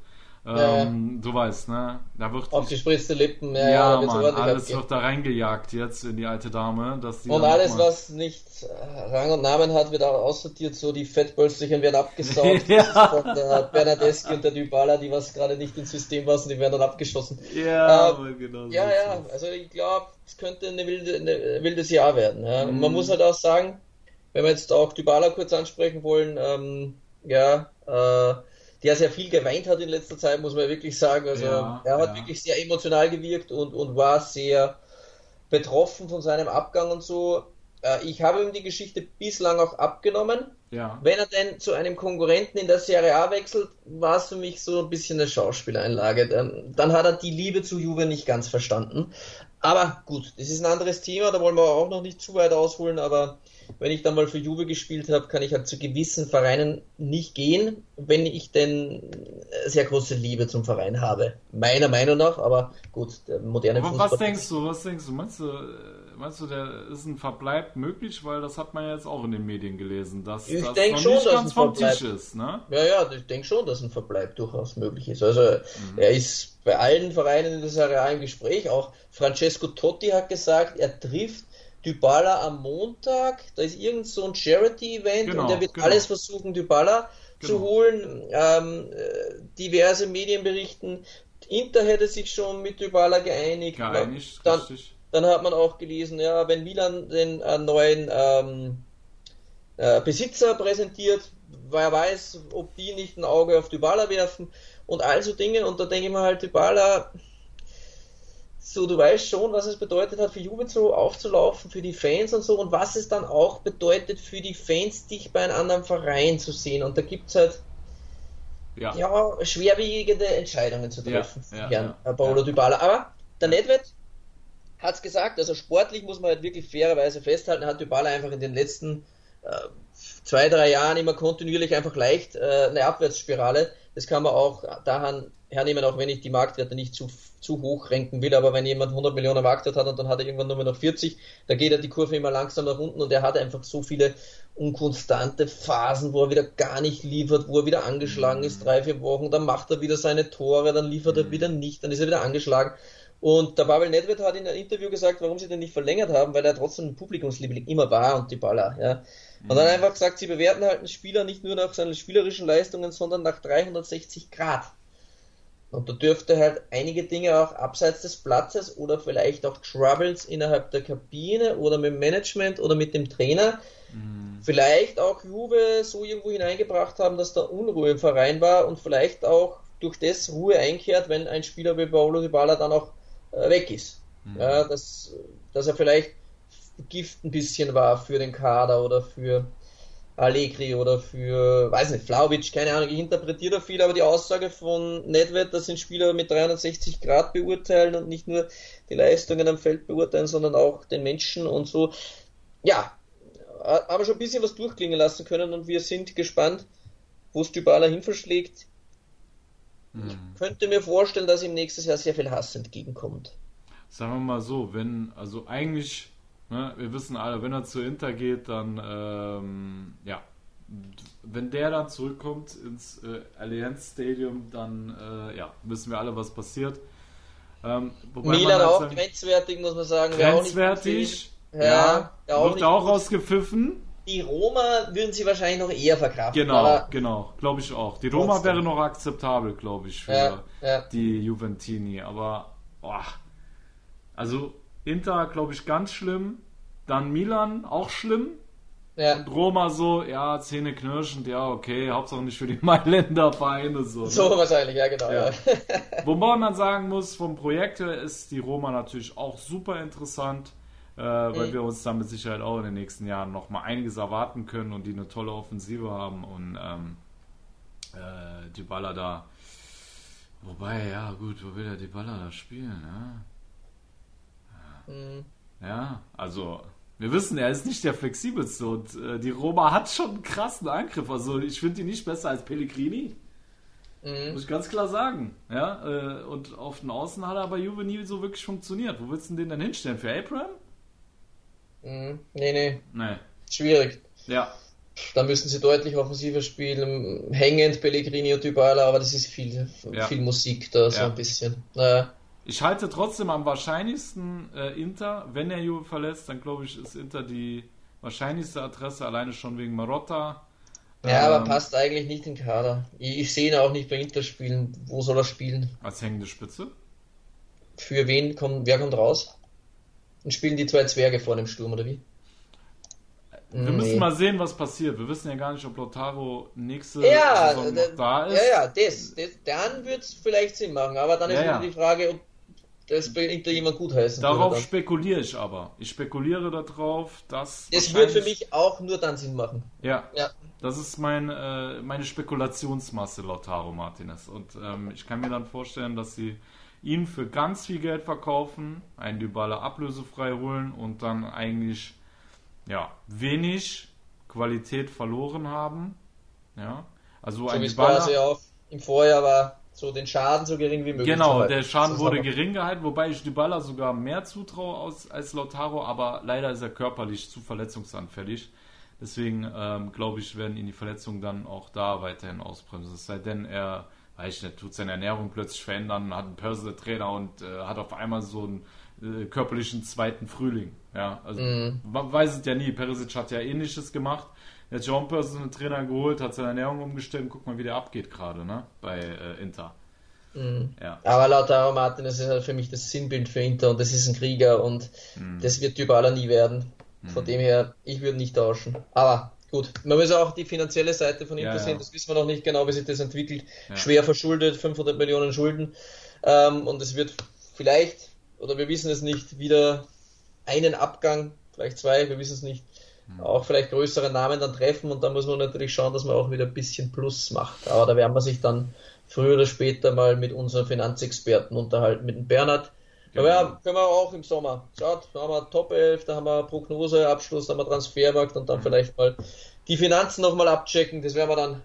Ähm, ja. Du weißt, ne? Da wird Aufgespritzte Lippen, ja, ja, Mann, alles wird da reingejagt jetzt in die alte Dame. Dass die und alles, was nicht äh, Rang und Namen hat, wird auch aussortiert, so die Fettbölzchen werden abgesaugt. ja. Von der Bernadeschi und der Dybala, die was gerade nicht ins System passen, die werden dann abgeschossen. Ja, ähm, genau. Ja, ja, also ich glaube, es könnte eine wilde, ein wildes Jahr werden. Ja. Mhm. man muss halt auch sagen, wenn wir jetzt auch Dybala kurz ansprechen wollen, ähm, ja, äh, der sehr viel geweint hat in letzter Zeit, muss man wirklich sagen. Also ja, er hat ja. wirklich sehr emotional gewirkt und, und war sehr betroffen von seinem Abgang und so. Äh, ich habe ihm die Geschichte bislang auch abgenommen. Ja. Wenn er denn zu einem Konkurrenten in der Serie A wechselt, war es für mich so ein bisschen eine Schauspieleinlage. Dann, dann hat er die Liebe zu Juve nicht ganz verstanden. Aber gut, das ist ein anderes Thema, da wollen wir auch noch nicht zu weit ausholen, aber wenn ich dann mal für Juve gespielt habe, kann ich halt zu gewissen Vereinen nicht gehen, wenn ich denn sehr große Liebe zum Verein habe. Meiner Meinung nach, aber gut, der moderne aber Fußball. Was denkst du, was denkst du? Meinst du, meinst du, der ist ein Verbleib möglich? Weil das hat man ja jetzt auch in den Medien gelesen, dass ich das noch schon, nicht ganz vom Tisch ist, ne? Ja, ja, ich denke schon, dass ein Verbleib durchaus möglich ist. Also, mhm. er ist bei allen Vereinen in der Serie A im Gespräch. Auch Francesco Totti hat gesagt, er trifft Dybala am Montag, da ist irgend so ein Charity-Event genau, und er wird genau. alles versuchen, Dybala genau. zu holen. Ähm, äh, diverse Medien berichten, Inter hätte sich schon mit Dybala geeinigt. Geeinigt, dann, dann hat man auch gelesen, ja, wenn Milan den äh, neuen ähm, äh, Besitzer präsentiert, wer weiß, ob die nicht ein Auge auf Dybala werfen und all so Dinge. Und da denke ich mir halt, Dybala so, du weißt schon, was es bedeutet hat, für Juve so aufzulaufen, für die Fans und so, und was es dann auch bedeutet für die Fans, dich bei einem anderen Verein zu sehen. Und da gibt es halt ja. ja. schwerwiegende Entscheidungen zu treffen ja, ja, Herrn ja, Paolo Dybala. Aber der Nedved hat es gesagt, also sportlich muss man halt wirklich fairerweise festhalten, hat Dybala einfach in den letzten äh, zwei, drei Jahren immer kontinuierlich einfach leicht äh, eine Abwärtsspirale. Das kann man auch daran hernehmen, auch wenn ich die Marktwerte nicht zu, zu hoch renken will, aber wenn jemand 100 Millionen Marktwert hat und dann hat er irgendwann nur noch 40, da geht er die Kurve immer langsam nach unten und er hat einfach so viele unkonstante Phasen, wo er wieder gar nicht liefert, wo er wieder angeschlagen ist, mhm. drei, vier Wochen, dann macht er wieder seine Tore, dann liefert er mhm. wieder nicht, dann ist er wieder angeschlagen. Und der Pavel Nedved hat in einem Interview gesagt, warum sie den nicht verlängert haben, weil er trotzdem ein Publikumsliebling immer war und die Baller, ja. Und dann mhm. einfach gesagt, sie bewerten halt einen Spieler nicht nur nach seinen spielerischen Leistungen, sondern nach 360 Grad. Und da dürfte halt einige Dinge auch abseits des Platzes oder vielleicht auch Troubles innerhalb der Kabine oder mit dem Management oder mit dem Trainer mhm. vielleicht auch Juve so irgendwo hineingebracht haben, dass da Unruhe im Verein war und vielleicht auch durch das Ruhe einkehrt, wenn ein Spieler wie Paolo Dybala dann auch äh, weg ist. Mhm. Ja, dass, dass er vielleicht Gift ein bisschen war für den Kader oder für Allegri oder für, weiß nicht, Flauwitsch, keine Ahnung, ich interpretiere da viel, aber die Aussage von Nedved, dass sind Spieler mit 360 Grad beurteilen und nicht nur die Leistungen am Feld beurteilen, sondern auch den Menschen und so. Ja, haben wir schon ein bisschen was durchklingen lassen können und wir sind gespannt, wo es Dybala hinverschlägt. Hm. Ich könnte mir vorstellen, dass ihm nächstes Jahr sehr viel Hass entgegenkommt. Sagen wir mal so, wenn, also eigentlich Ne? Wir wissen alle, wenn er zu Inter geht, dann ähm, ja, wenn der dann zurückkommt ins äh, Allianz Stadium, dann äh, ja, wissen wir alle, was passiert. Ähm, Milan auch sagen, grenzwertig, muss man sagen. Grenzwertig, ja, ja, auch wird auch rausgepfiffen. die Roma würden sie wahrscheinlich noch eher verkraften. Genau, genau, glaube ich auch. Die Roma trotzdem. wäre noch akzeptabel, glaube ich, für ja, ja. die Juventini. Aber, boah, also Inter, glaube ich, ganz schlimm. Dann Milan, auch schlimm. Ja. Und Roma so, ja, Zähne knirschend, ja, okay, Hauptsache nicht für die Mailänder Vereine so. Ne? So wahrscheinlich, ja, genau. Ja. Ja. Wobei man sagen muss, vom Projekt her ist die Roma natürlich auch super interessant, äh, weil mhm. wir uns dann mit Sicherheit auch in den nächsten Jahren nochmal einiges erwarten können und die eine tolle Offensive haben und ähm, äh, die Baller da. Wobei, ja, gut, wo will er die Baller da spielen, ja? Mhm. Ja, also wir wissen, er ist nicht der flexibelste und äh, die Roma hat schon einen krassen Angriff. Also ich finde ihn nicht besser als Pellegrini. Mhm. Muss ich ganz klar sagen. Ja, äh, und auf den Außen hat er bei Juve nie so wirklich funktioniert. Wo willst du den denn hinstellen? Für Abraham? Mhm. Nee, nee. Nee. Schwierig. Ja. Da müssen sie deutlich offensiver spielen. Hängend Pellegrini und Dybala, aber das ist viel, ja. viel Musik da, so ja. ein bisschen. Naja. Ich halte trotzdem am wahrscheinlichsten äh, Inter. Wenn er Juve verlässt, dann glaube ich, ist Inter die wahrscheinlichste Adresse, alleine schon wegen Marotta. Ja, ähm, aber passt eigentlich nicht in den Kader. Ich, ich sehe ihn auch nicht bei Inter spielen. Wo soll er spielen? Als hängende Spitze? Für wen kommt, wer kommt raus? Und spielen die zwei Zwerge vor dem Sturm, oder wie? Wir nee. müssen mal sehen, was passiert. Wir wissen ja gar nicht, ob Lautaro nächste ja, Saison da ist. Ja, ja, das, das dann wird es vielleicht Sinn machen. Aber dann ist ja, ja. die Frage, ob das bringt da jemand gut heißen. Darauf spekuliere ich aber. Ich spekuliere darauf, dass. Es wird für mich auch nur dann Sinn machen. Ja. ja. Das ist mein, äh, meine Spekulationsmasse, Lautaro Martinez. Und ähm, ich kann mir dann vorstellen, dass sie ihn für ganz viel Geld verkaufen, einen Dybala ablösefrei holen und dann eigentlich ja, wenig Qualität verloren haben. Ja. Also so ein Dybala. quasi auch im Vorjahr war so den Schaden so gering wie möglich. Genau, der Schaden wurde gering gehalten, wobei ich Dybala sogar mehr zutraue als, als Lautaro, aber leider ist er körperlich zu verletzungsanfällig. Deswegen ähm, glaube ich, werden ihn die Verletzungen dann auch da weiterhin ausbremsen. Es sei denn, er, weiß ich nicht, tut seine Ernährung plötzlich verändern, hat einen Personal Trainer und äh, hat auf einmal so einen äh, körperlichen zweiten Frühling. Ja, also mm. man weiß es ja nie. Perisic hat ja ähnliches gemacht. Der John Person Trainer geholt, hat seine Ernährung umgestellt und guck mal, wie der abgeht gerade, ne? Bei äh, Inter. Mhm. Ja. Aber Lautaro Martinez ist halt für mich das Sinnbild für Inter und das ist ein Krieger und mhm. das wird Dybala nie werden. Von mhm. dem her, ich würde nicht tauschen. Aber gut, man muss auch die finanzielle Seite von Inter ja, sehen, das wissen wir noch nicht genau, wie sich das entwickelt. Ja. Schwer verschuldet, 500 Millionen Schulden ähm, und es wird vielleicht, oder wir wissen es nicht, wieder einen Abgang, vielleicht zwei, wir wissen es nicht. Auch vielleicht größere Namen dann treffen und da muss man natürlich schauen, dass man auch wieder ein bisschen Plus macht. Aber da werden wir sich dann früher oder später mal mit unseren Finanzexperten unterhalten, mit dem Bernhard. Genau. Aber ja, können wir auch im Sommer. Schaut, da haben wir Top 11, da haben wir Prognose, Abschluss, da haben wir Transfermarkt und dann mhm. vielleicht mal die Finanzen nochmal abchecken. Das werden wir dann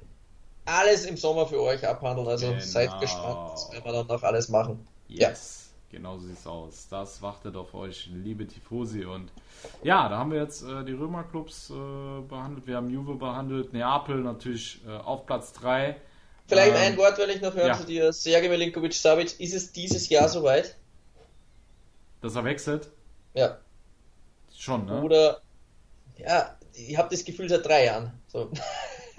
alles im Sommer für euch abhandeln. Also genau. seid gespannt, das werden wir dann noch alles machen. Yes. Ja. Genau sieht es aus. Das wartet auf euch, liebe Tifosi. Und ja, da haben wir jetzt äh, die Römerclubs äh, behandelt. Wir haben Juve behandelt, Neapel natürlich äh, auf Platz 3. Vielleicht ähm, ein Wort, weil ich noch hören ja. zu dir. Sergej Milinkovic-Savic, ist es dieses Jahr soweit? Dass er wechselt? Ja. Schon, ne? Oder, ja, ich habe das Gefühl seit drei Jahren. So.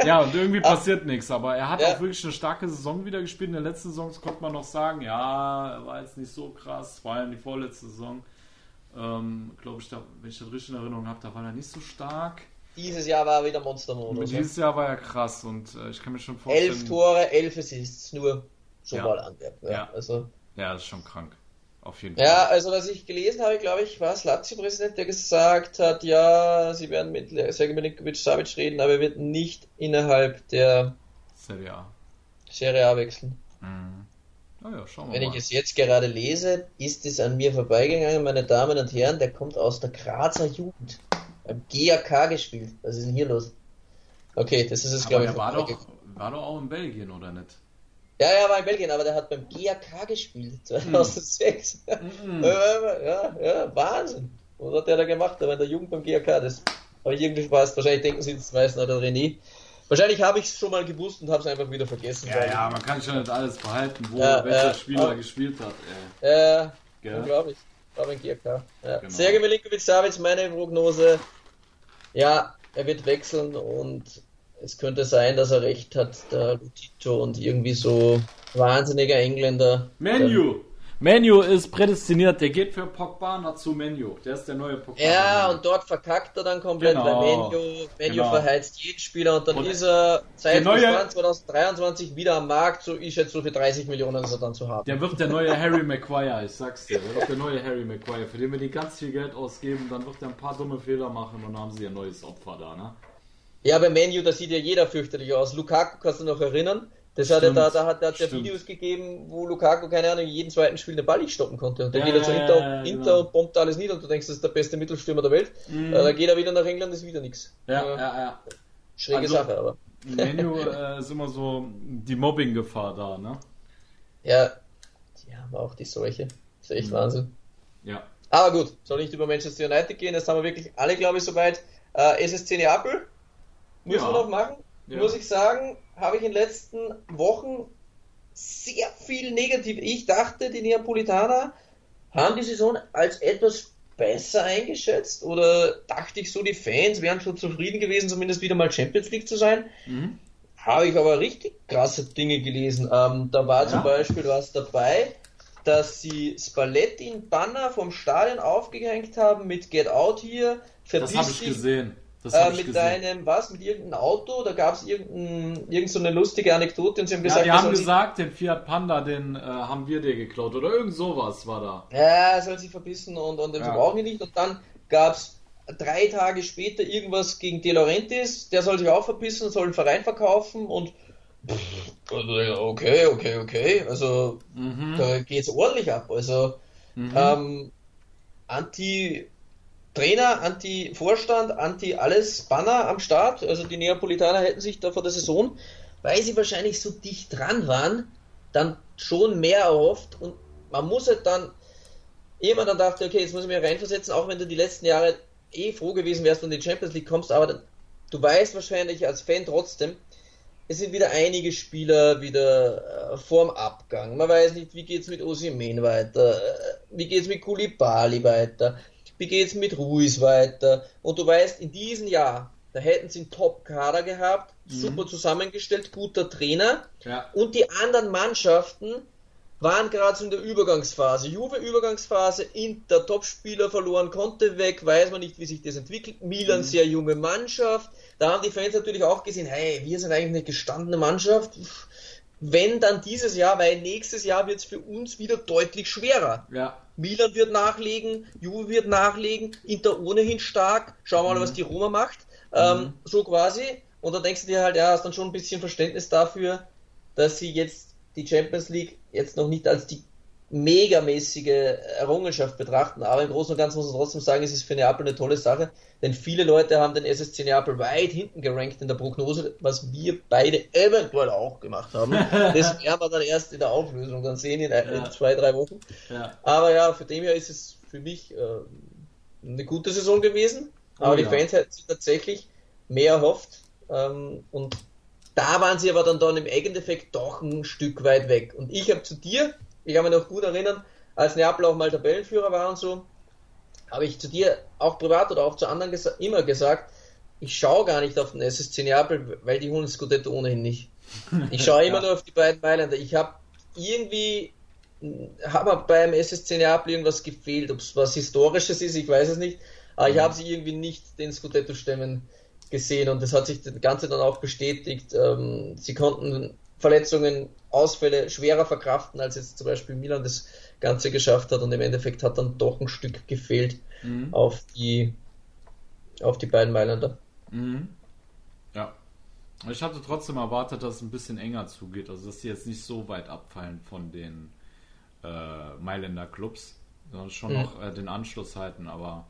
Ja, und irgendwie passiert nichts, aber er hat ja. auch wirklich eine starke Saison wieder gespielt. In der letzten Saison konnte man noch sagen, ja, er war jetzt nicht so krass, vor allem die vorletzte Saison. Ähm, Glaube ich, da, wenn ich das richtig in Erinnerung habe, da war er nicht so stark. Dieses Jahr war er wieder Monstermodus. Dieses Jahr war er krass und äh, ich kann mir schon vorstellen. Elf Tore, elf Assists, nur so ja. mal Antwerpen. Ja, ja. Also. ja, das ist schon krank. Auf jeden Fall. Ja, also was ich gelesen habe, glaube ich, war es Lazio-Präsident, der gesagt hat, ja, sie werden mit Sergej Milinkovic-Savic reden, aber er wird nicht innerhalb der Serie A, Serie A wechseln. Mhm. Oh ja, schauen wir Wenn mal. ich es jetzt gerade lese, ist es an mir vorbeigegangen, meine Damen und Herren, der kommt aus der Grazer Jugend. Beim GAK gespielt. Was ist denn hier los? Okay, das ist es, glaube ich. War doch, war doch auch in Belgien, oder nicht? Ja, er war in Belgien, aber der hat beim GAK gespielt, 2006. Mhm. ja, ja, Wahnsinn. Was hat der da gemacht? Der war in der Jugend beim GAK. Das habe ich irgendwie Spaß. Wahrscheinlich denken sie, das weiß noch der René. Wahrscheinlich habe ich es schon mal gewusst und habe es einfach wieder vergessen. Ja, ja, man kann schon nicht alles behalten, wo ja, welcher äh, Spieler auch, gespielt hat. Ja, äh, unglaublich. War beim GAK. Ja. Genau. Sergej Milinkovic-Savic, meine Prognose. Ja, er wird wechseln und es könnte sein, dass er recht hat, der Lutito und irgendwie so wahnsinniger Engländer. Menu! Menu ist prädestiniert, der geht für Pogba nach zu Menu. Der ist der neue Pogba. Ja, und dort verkackt er dann komplett, genau. weil Menu, Menu genau. verheizt jeden Spieler und dann und ist er seit neue... 2023 wieder am Markt, so ich schätze so für 30 Millionen ist er dann zu haben. Der wird der neue Harry Maguire, ich sag's dir. Der wird der neue Harry Maguire, für den wir die ganz viel Geld ausgeben, dann wird er ein paar dumme Fehler machen und dann haben sie ein neues Opfer da, ne? Ja, bei Menu, da sieht ja jeder fürchterlich aus. Lukaku kannst du noch erinnern? Das hat er da, da hat, da hat er Videos gegeben, wo Lukaku, keine Ahnung, jeden zweiten Spiel den Ball nicht stoppen konnte. Und dann ja, geht er zu Inter, ja, Inter genau. und bombt alles nieder und du denkst, das ist der beste Mittelstürmer der Welt. Mhm. Äh, dann geht er wieder nach England, ist wieder nichts. Ja, ja, ja. Schräge also, Sache, aber. Menu äh, ist immer so die Mobbing-Gefahr da, ne? Ja, die haben auch die Seuche. Das ist echt mhm. Wahnsinn. Ja. Aber gut, soll nicht über Manchester United gehen, das haben wir wirklich alle, glaube ich, soweit. Äh, SSC Neapel, müssen wir noch machen. Muss ich sagen, habe ich in den letzten Wochen sehr viel negativ. Ich dachte, die Neapolitaner haben die Saison als etwas besser eingeschätzt oder dachte ich so, die Fans wären schon zufrieden gewesen, zumindest wieder mal Champions League zu sein. Mhm. Habe ich aber richtig krasse Dinge gelesen. Ähm, da war ja. zum Beispiel was dabei, dass sie Spalletti in Banner vom Stadion aufgehängt haben mit Get Out hier. Das habe ich gesehen. Äh, mit deinem, was, mit irgendeinem Auto, da gab es irgendein, irgend so eine lustige Anekdote und sie haben gesagt, ja, die haben gesagt, den Fiat Panda, den äh, haben wir dir geklaut oder irgend sowas war da. Ja, soll sich verbissen und, und ja. brauchen die nicht und dann gab es drei Tage später irgendwas gegen De Laurentiis, der soll sich auch verpissen, soll einen Verein verkaufen und okay, okay, okay, also mhm. da geht's ordentlich ab, also mhm. ähm, Anti Trainer, Anti-Vorstand, Anti-alles Banner am Start. Also die Neapolitaner hätten sich da vor der Saison, weil sie wahrscheinlich so dicht dran waren, dann schon mehr erhofft. Und man muss halt dann, jemand dann dachte, okay, jetzt muss ich mich reinversetzen, auch wenn du die letzten Jahre eh froh gewesen wärst, wenn du in die Champions League kommst, aber dann, du weißt wahrscheinlich als Fan trotzdem, es sind wieder einige Spieler wieder äh, vorm Abgang. Man weiß nicht, wie geht's mit Osimen weiter, äh, wie geht's mit Kulibali weiter wie geht's mit Ruiz weiter? Und du weißt, in diesem Jahr, da hätten sie einen Top-Kader gehabt, mhm. super zusammengestellt, guter Trainer. Ja. Und die anderen Mannschaften waren gerade so in der Übergangsphase. Juve Übergangsphase, Inter Topspieler verloren, konnte weg, weiß man nicht, wie sich das entwickelt. Milan mhm. sehr junge Mannschaft. Da haben die Fans natürlich auch gesehen, hey, wir sind eigentlich eine gestandene Mannschaft. Wenn dann dieses Jahr, weil nächstes Jahr wird es für uns wieder deutlich schwerer. Ja. Milan wird nachlegen, Juve wird nachlegen, Inter ohnehin stark. Schauen wir mal, mhm. was die Roma macht. Ähm, mhm. So quasi. Und da denkst du dir halt, ja, hast dann schon ein bisschen Verständnis dafür, dass sie jetzt die Champions League jetzt noch nicht als die megamäßige Errungenschaft betrachten, aber im Großen und Ganzen muss man trotzdem sagen, es ist für Neapel eine tolle Sache, denn viele Leute haben den SSC Neapel weit hinten gerankt in der Prognose, was wir beide eventuell auch gemacht haben. Das werden wir dann erst in der Auflösung dann sehen in, ja. in zwei, drei Wochen. Ja. Aber ja, für dem her ist es für mich äh, eine gute Saison gewesen, aber oh, die ja. Fans hätten sich tatsächlich mehr erhofft ähm, und da waren sie aber dann, dann im Endeffekt doch ein Stück weit weg. Und ich habe zu dir ich kann mich noch gut erinnern, als Neapel auch mal Tabellenführer war und so, habe ich zu dir auch privat oder auch zu anderen gesa immer gesagt, ich schaue gar nicht auf den SSC Neapel, weil die holen Scudetto ohnehin nicht. Ich schaue immer ja. nur auf die beiden Mailänder. Ich habe irgendwie habe beim SSC Neapel irgendwas gefehlt, ob es was Historisches ist, ich weiß es nicht, aber ich mhm. habe sie irgendwie nicht den Scudetto stemmen gesehen und das hat sich das Ganze dann auch bestätigt. Ähm, sie konnten Verletzungen, Ausfälle schwerer verkraften, als jetzt zum Beispiel Milan das Ganze geschafft hat und im Endeffekt hat dann doch ein Stück gefehlt mhm. auf die auf die beiden Mailänder. Mhm. Ja. Ich hatte trotzdem erwartet, dass es ein bisschen enger zugeht, also dass sie jetzt nicht so weit abfallen von den äh, Mailänder Clubs, sondern schon mhm. noch äh, den Anschluss halten, aber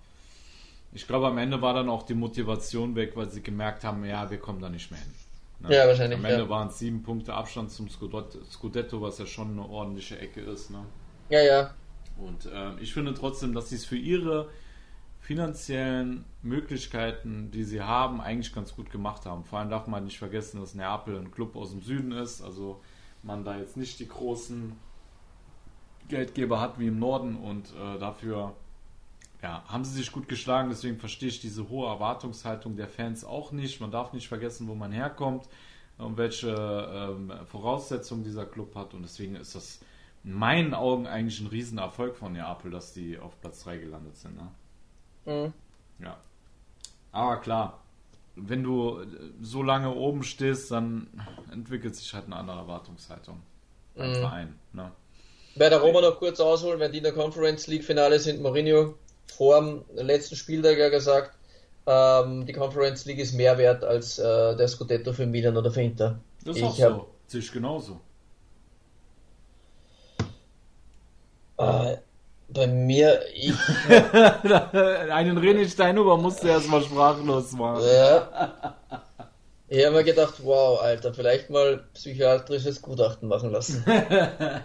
ich glaube, am Ende war dann auch die Motivation weg, weil sie gemerkt haben, ja, wir kommen da nicht mehr hin. Ne? Ja, wahrscheinlich. Am Ende ja. waren es sieben Punkte Abstand zum Scudetto, was ja schon eine ordentliche Ecke ist. Ne? Ja, ja. Und äh, ich finde trotzdem, dass sie es für ihre finanziellen Möglichkeiten, die sie haben, eigentlich ganz gut gemacht haben. Vor allem darf man nicht vergessen, dass Neapel ein Club aus dem Süden ist, also man da jetzt nicht die großen Geldgeber hat wie im Norden und äh, dafür ja, haben sie sich gut geschlagen, deswegen verstehe ich diese hohe Erwartungshaltung der Fans auch nicht. Man darf nicht vergessen, wo man herkommt und welche ähm, Voraussetzungen dieser Club hat. Und deswegen ist das in meinen Augen eigentlich ein Riesenerfolg von Neapel, dass die auf Platz 3 gelandet sind. Ne? Mhm. Ja. Aber klar, wenn du so lange oben stehst, dann entwickelt sich halt eine andere Erwartungshaltung beim mhm. Verein. Ne? Bei der Roma noch kurz ausholen, wenn die in der Conference League Finale sind, Mourinho vor dem letzten Spieltag ja gesagt, ähm, die Conference League ist mehr wert als äh, der Scudetto für Milan oder für Inter. Das ist ich auch so. Sehe ich genauso. Äh, bei mir, ich. Einen René Steinhuber musste erstmal sprachlos machen. Ja. Ich habe mir gedacht, wow, Alter, vielleicht mal psychiatrisches Gutachten machen lassen.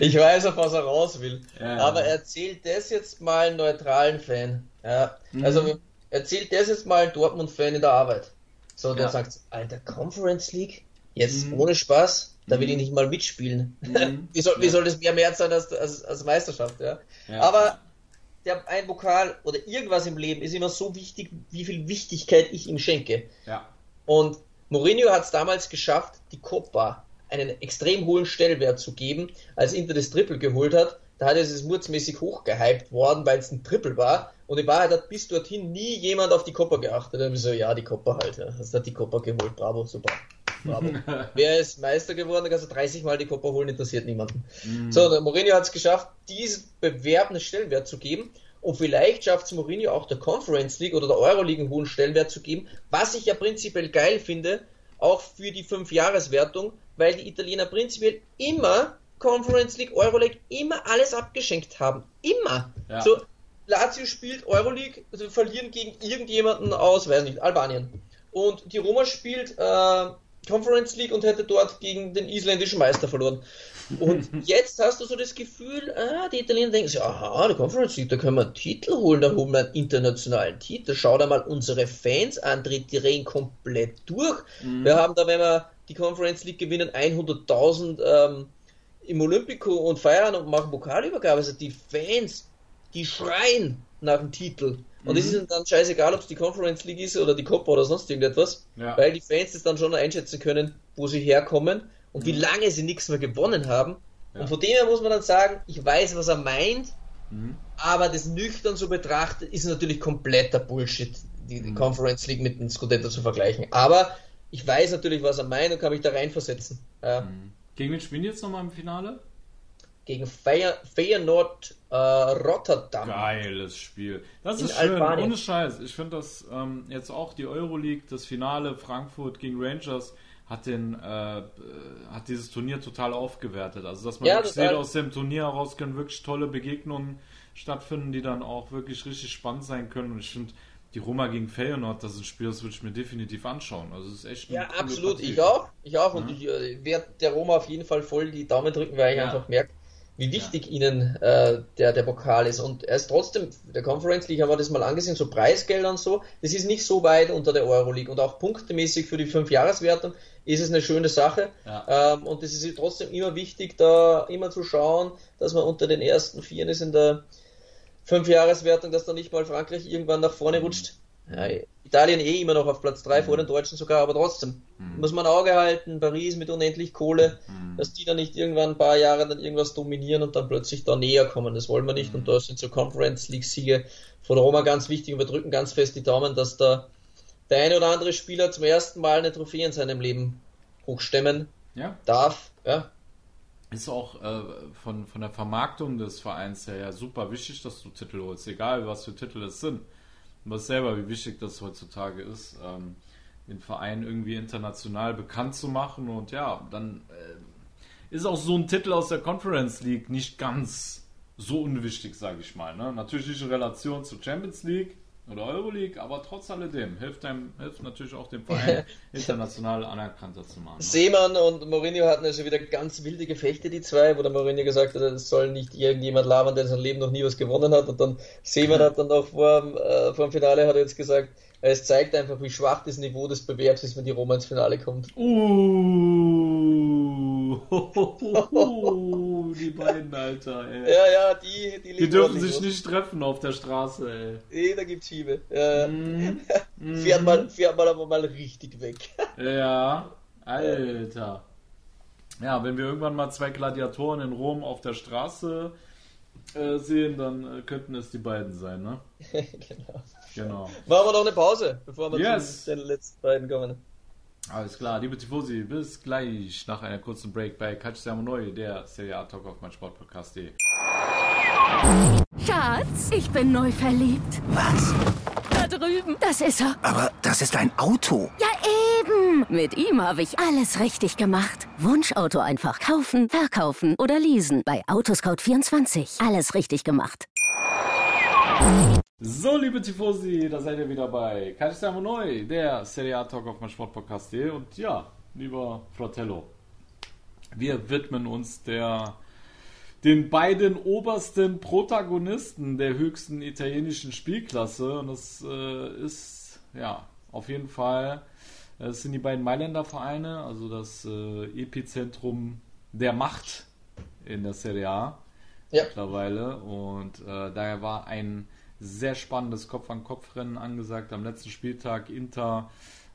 ich weiß, auf was er raus will. Ja. Aber erzählt das jetzt mal einen neutralen Fan. Ja. Mhm. Also erzählt das jetzt mal einen Dortmund-Fan in der Arbeit. So, der ja. sagt, Alter, Conference League? Jetzt mhm. ohne Spaß? Da will ich mhm. nicht mal mitspielen. Mhm. wie, soll, wie soll das mehr mehr sein als, als, als Meisterschaft? Ja? Aber der, ein Pokal oder irgendwas im Leben ist immer so wichtig, wie viel Wichtigkeit ich ihm schenke. Ja. Und Mourinho hat es damals geschafft, die Copa einen extrem hohen Stellwert zu geben, als Inter das Triple geholt hat. Da hat es murzmäßig hochgehypt worden, weil es ein Triple war. Und in Wahrheit hat bis dorthin nie jemand auf die Copa geachtet. Und so, ja, die Copa halt. Ja. Das hat die Copa geholt. Bravo, super. Bravo. Wer ist Meister geworden? Also 30 Mal die Copa holen, interessiert niemanden. Mm. So, der Mourinho hat es geschafft, diesen Bewerb einen Stellenwert zu geben. Und vielleicht schafft es Mourinho auch der Conference League oder der Euroleague einen hohen Stellenwert zu geben, was ich ja prinzipiell geil finde, auch für die Fünfjahreswertung, weil die Italiener prinzipiell immer Conference League, Euroleague immer alles abgeschenkt haben. Immer. Ja. So, Lazio spielt Euroleague, also verlieren gegen irgendjemanden aus, weiß nicht, Albanien. Und die Roma spielt äh, Conference League und hätte dort gegen den isländischen Meister verloren. Und jetzt hast du so das Gefühl, ah, die Italiener denken sich, aha, der Conference League, da können wir einen Titel holen, da holen wir einen internationalen Titel. Schau da mal unsere Fans an, die drehen komplett durch. Mhm. Wir haben da, wenn wir die Conference League gewinnen, 100.000 ähm, im Olympico und feiern und machen Pokalübergabe. Also die Fans, die schreien nach dem Titel. Und mhm. es ist dann scheißegal, ob es die Conference League ist oder die Copa oder sonst irgendetwas, ja. weil die Fans das dann schon einschätzen können, wo sie herkommen und mhm. wie lange sie nichts mehr gewonnen haben. Ja. Und von dem her muss man dann sagen, ich weiß, was er meint, mhm. aber das nüchtern so betrachtet ist natürlich kompletter Bullshit, die, die mhm. Conference League mit dem Scudetto zu vergleichen. Aber ich weiß natürlich, was er meint und kann mich da reinversetzen. Ja. Mhm. Gegen wen spielen jetzt nochmal im Finale? Gegen Feyenoord Feyenoord äh, Rotterdam. Geiles Spiel. Das ist schön, Albanien. ohne Scheiß. Ich finde das ähm, jetzt auch die Euroleague, das Finale Frankfurt gegen Rangers hat den äh, hat dieses Turnier total aufgewertet. Also dass man ja, wirklich sieht, aus dem Turnier heraus können wirklich tolle Begegnungen stattfinden, die dann auch wirklich richtig spannend sein können. Und ich finde die Roma gegen Feyenoord, das ist ein Spiel, das würde ich mir definitiv anschauen. Also es ist echt Ja, absolut. Partie. Ich auch. Ich auch. Und ich äh, werde der Roma auf jeden Fall voll die Daumen drücken, weil ich ja. einfach merke, wie wichtig ja. ihnen äh, der, der Pokal ist. Und er ist trotzdem, der Conference League haben wir das mal angesehen, so Preisgelder und so, das ist nicht so weit unter der Euroleague. Und auch punktemäßig für die Fünfjahreswertung ist es eine schöne Sache. Ja. Ähm, und es ist trotzdem immer wichtig, da immer zu schauen, dass man unter den ersten Vieren ist in der Fünfjahreswertung, dass da nicht mal Frankreich irgendwann nach vorne mhm. Ja, Italien eh immer noch auf Platz 3 mhm. vor den Deutschen sogar, aber trotzdem mhm. muss man Auge halten, Paris mit unendlich Kohle, mhm. dass die dann nicht irgendwann ein paar Jahre dann irgendwas dominieren und dann plötzlich da näher kommen. Das wollen wir nicht und mhm. da sind so Conference League Siege von Roma ganz wichtig und wir drücken ganz fest die Daumen, dass da der eine oder andere Spieler zum ersten Mal eine Trophäe in seinem Leben hochstemmen ja. darf. Ja. Ist auch äh, von, von der Vermarktung des Vereins her ja super wichtig, dass du Titel holst, egal was für Titel es sind du weißt selber, wie wichtig das heutzutage ist, ähm, den Verein irgendwie international bekannt zu machen. Und ja, dann äh, ist auch so ein Titel aus der Conference League nicht ganz so unwichtig, sage ich mal. Ne? Natürlich nicht in Relation zur Champions League, oder Euroleague, aber trotz alledem hilft, einem, hilft natürlich auch dem Verein international anerkannter zu machen. Ne? Seemann und Mourinho hatten also wieder ganz wilde Gefechte, die zwei, wo der Mourinho gesagt hat, es soll nicht irgendjemand labern, der in seinem Leben noch nie was gewonnen hat. Und dann Seemann hat dann auch vor, äh, vor dem Finale hat er jetzt gesagt, es zeigt einfach, wie schwach das Niveau des Bewerbs ist, wenn die Roma ins Finale kommt. Uh. Oh, die beiden, Alter, ey. Ja, ja, die, die, die dürfen sich los. nicht treffen auf der Straße, ey. Nee, da gibt's Schiebe. Äh, mm. fährt, man, fährt man aber mal richtig weg. ja, Alter. Ja, wenn wir irgendwann mal zwei Gladiatoren in Rom auf der Straße äh, sehen, dann äh, könnten es die beiden sein, ne? genau. Genau. Machen wir noch eine Pause, bevor wir yes. zu den letzten beiden kommen. Alles klar, liebe Tifosi, bis gleich nach einer kurzen Break bei Calciamo Neu, der Serie A Talk auf mein Sportpodcast.de. Schatz, ich bin neu verliebt. Was? Da drüben. Das ist er. Aber das ist ein Auto. Ja, eben. Mit ihm habe ich alles richtig gemacht. Wunschauto einfach kaufen, verkaufen oder leasen. Bei Autoscout24. Alles richtig gemacht. So, liebe Tifosi, da seid ihr wieder bei Calciamo Neu, der Serie A Talk auf mein Sportpodcast.de. Und ja, lieber Fratello, wir widmen uns der den beiden obersten Protagonisten der höchsten italienischen Spielklasse. Und das äh, ist ja auf jeden Fall, es sind die beiden Mailänder Vereine, also das äh, Epizentrum der Macht in der Serie A ja. mittlerweile. Und äh, daher war ein sehr spannendes Kopf-an-Kopf-Rennen angesagt. Am letzten Spieltag Inter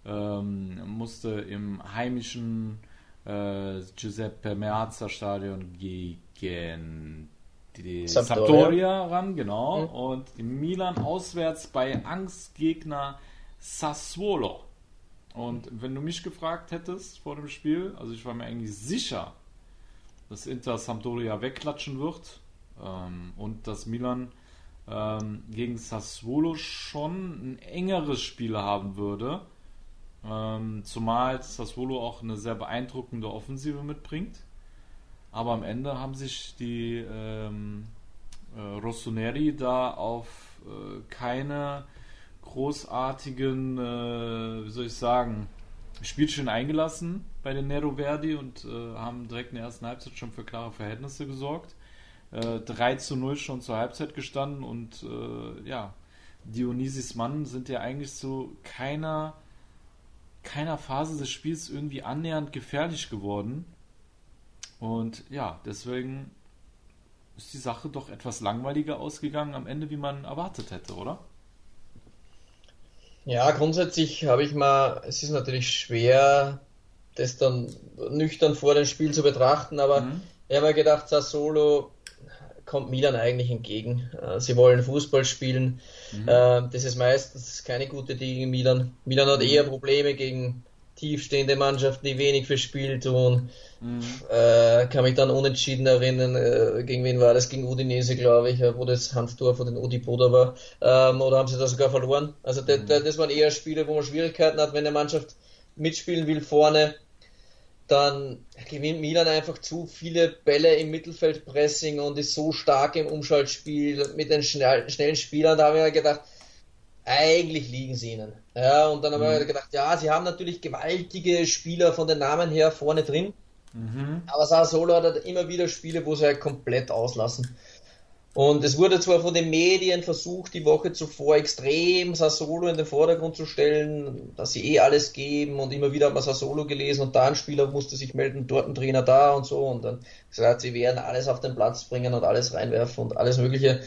ähm, musste im heimischen äh, Giuseppe Meazza Stadion gegen die Sampdoria, Sampdoria ran, genau. Mhm. Und Milan auswärts bei Angstgegner Sassuolo. Und wenn du mich gefragt hättest vor dem Spiel, also ich war mir eigentlich sicher, dass Inter Sampdoria wegklatschen wird ähm, und dass Milan ähm, gegen Sassuolo schon ein engeres Spiel haben würde. Ähm, zumal Sassuolo auch eine sehr beeindruckende Offensive mitbringt. Aber am Ende haben sich die ähm, äh, Rossoneri da auf äh, keine großartigen, äh, wie soll ich sagen, Spielchen eingelassen bei den Nero Verdi und äh, haben direkt in der ersten Halbzeit schon für klare Verhältnisse gesorgt. 3 äh, zu 0 schon zur Halbzeit gestanden und äh, ja, Dionysis Mann sind ja eigentlich zu keiner, keiner Phase des Spiels irgendwie annähernd gefährlich geworden. Und ja, deswegen ist die Sache doch etwas langweiliger ausgegangen am Ende, wie man erwartet hätte, oder? Ja, grundsätzlich habe ich mal, es ist natürlich schwer, das dann nüchtern vor dem Spiel zu betrachten, aber mhm. ich habe mir gedacht, Sassolo kommt Milan eigentlich entgegen. Äh, sie wollen Fußball spielen. Mhm. Äh, das ist meistens keine gute Dinge gegen Milan. Milan hat eher Probleme gegen tiefstehende Mannschaften, die wenig für Spiel tun. Mhm. Äh, kann mich dann unentschieden erinnern, äh, gegen wen war das? Gegen Udinese, glaube ich, wo das Handtor von den Odipoda war. Ähm, oder haben sie da sogar verloren? Also mhm. das waren eher Spiele, wo man Schwierigkeiten hat, wenn eine Mannschaft mitspielen will vorne dann gewinnt Milan einfach zu viele Bälle im Mittelfeldpressing und ist so stark im Umschaltspiel mit den schnell, schnellen Spielern. Da haben wir gedacht, eigentlich liegen sie ihnen. Ja, und dann haben mhm. wir gedacht, ja, sie haben natürlich gewaltige Spieler von den Namen her vorne drin. Mhm. Aber Sassuolo hat halt immer wieder Spiele, wo sie halt komplett auslassen. Und es wurde zwar von den Medien versucht, die Woche zuvor extrem Sassolo in den Vordergrund zu stellen, dass sie eh alles geben und immer wieder hat man Sassolo gelesen und da ein Spieler musste sich melden, dort ein Trainer da und so und dann gesagt, sie werden alles auf den Platz bringen und alles reinwerfen und alles mögliche.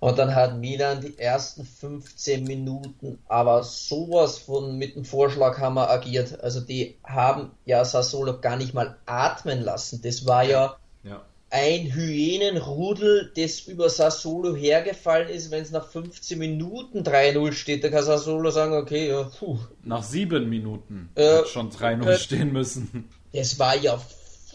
Und dann hat Milan die ersten 15 Minuten aber sowas von mit dem Vorschlaghammer agiert. Also die haben ja Sassolo gar nicht mal atmen lassen. Das war ja, ja ein Hyänenrudel, das über Sassolo hergefallen ist, wenn es nach 15 Minuten 3-0 steht, da kann Sassolo sagen, okay, ja, puh. Nach sieben Minuten äh, hat schon 3-0 äh, stehen müssen. Das war ja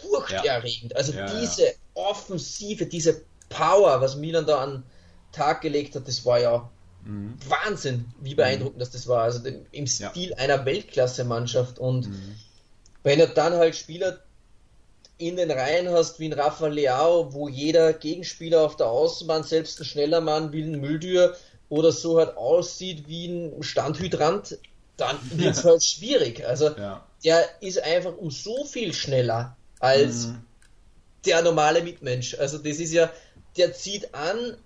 furchterregend. Ja. Also ja, diese ja. Offensive, diese Power, was Milan da an Tag gelegt hat, das war ja mhm. Wahnsinn, wie beeindruckend mhm. das, das war. Also im Stil einer Weltklasse-Mannschaft und mhm. wenn er dann halt Spieler in den Reihen hast wie ein Rafa Leao, wo jeder Gegenspieler auf der Außenbahn, selbst ein schneller Mann wie ein Mülltür oder so halt aussieht wie ein Standhydrant, dann wird es halt schwierig. Also ja. der ist einfach um so viel schneller als mhm. der normale Mitmensch. Also das ist ja, der zieht an,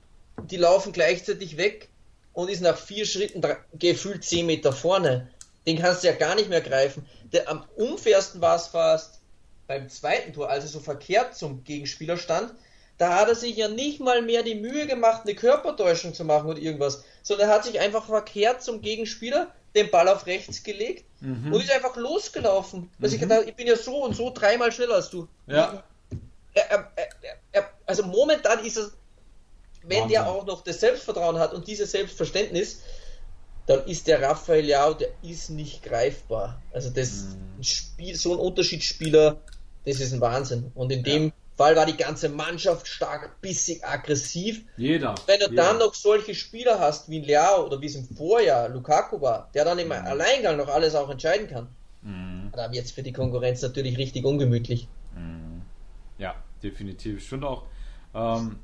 die laufen gleichzeitig weg und ist nach vier Schritten gefühlt zehn Meter vorne. Den kannst du ja gar nicht mehr greifen. Der, am unfairsten war es fast, beim zweiten Tor, als er so verkehrt zum Gegenspieler stand, da hat er sich ja nicht mal mehr die Mühe gemacht, eine Körpertäuschung zu machen oder irgendwas, sondern er hat sich einfach verkehrt zum Gegenspieler, den Ball auf rechts gelegt mhm. und ist einfach losgelaufen. Also mhm. ich gedacht, ich bin ja so und so dreimal schneller als du. Ja. Er, er, er, also momentan ist es, wenn Wahnsinn. der auch noch das Selbstvertrauen hat und dieses Selbstverständnis, dann ist der Raphael Leao, der ist nicht greifbar. Also das mhm. Spiel, so ein Unterschiedsspieler, das ist ein Wahnsinn. Und in dem Fall war die ganze Mannschaft stark, bissig, aggressiv. Jeder. Wenn du jeder. dann noch solche Spieler hast wie Leao oder wie es im Vorjahr Lukaku war, der dann im mhm. Alleingang noch alles auch entscheiden kann, mhm. da wird es für die Konkurrenz natürlich richtig ungemütlich. Mhm. Ja, definitiv. Ich finde auch, ähm,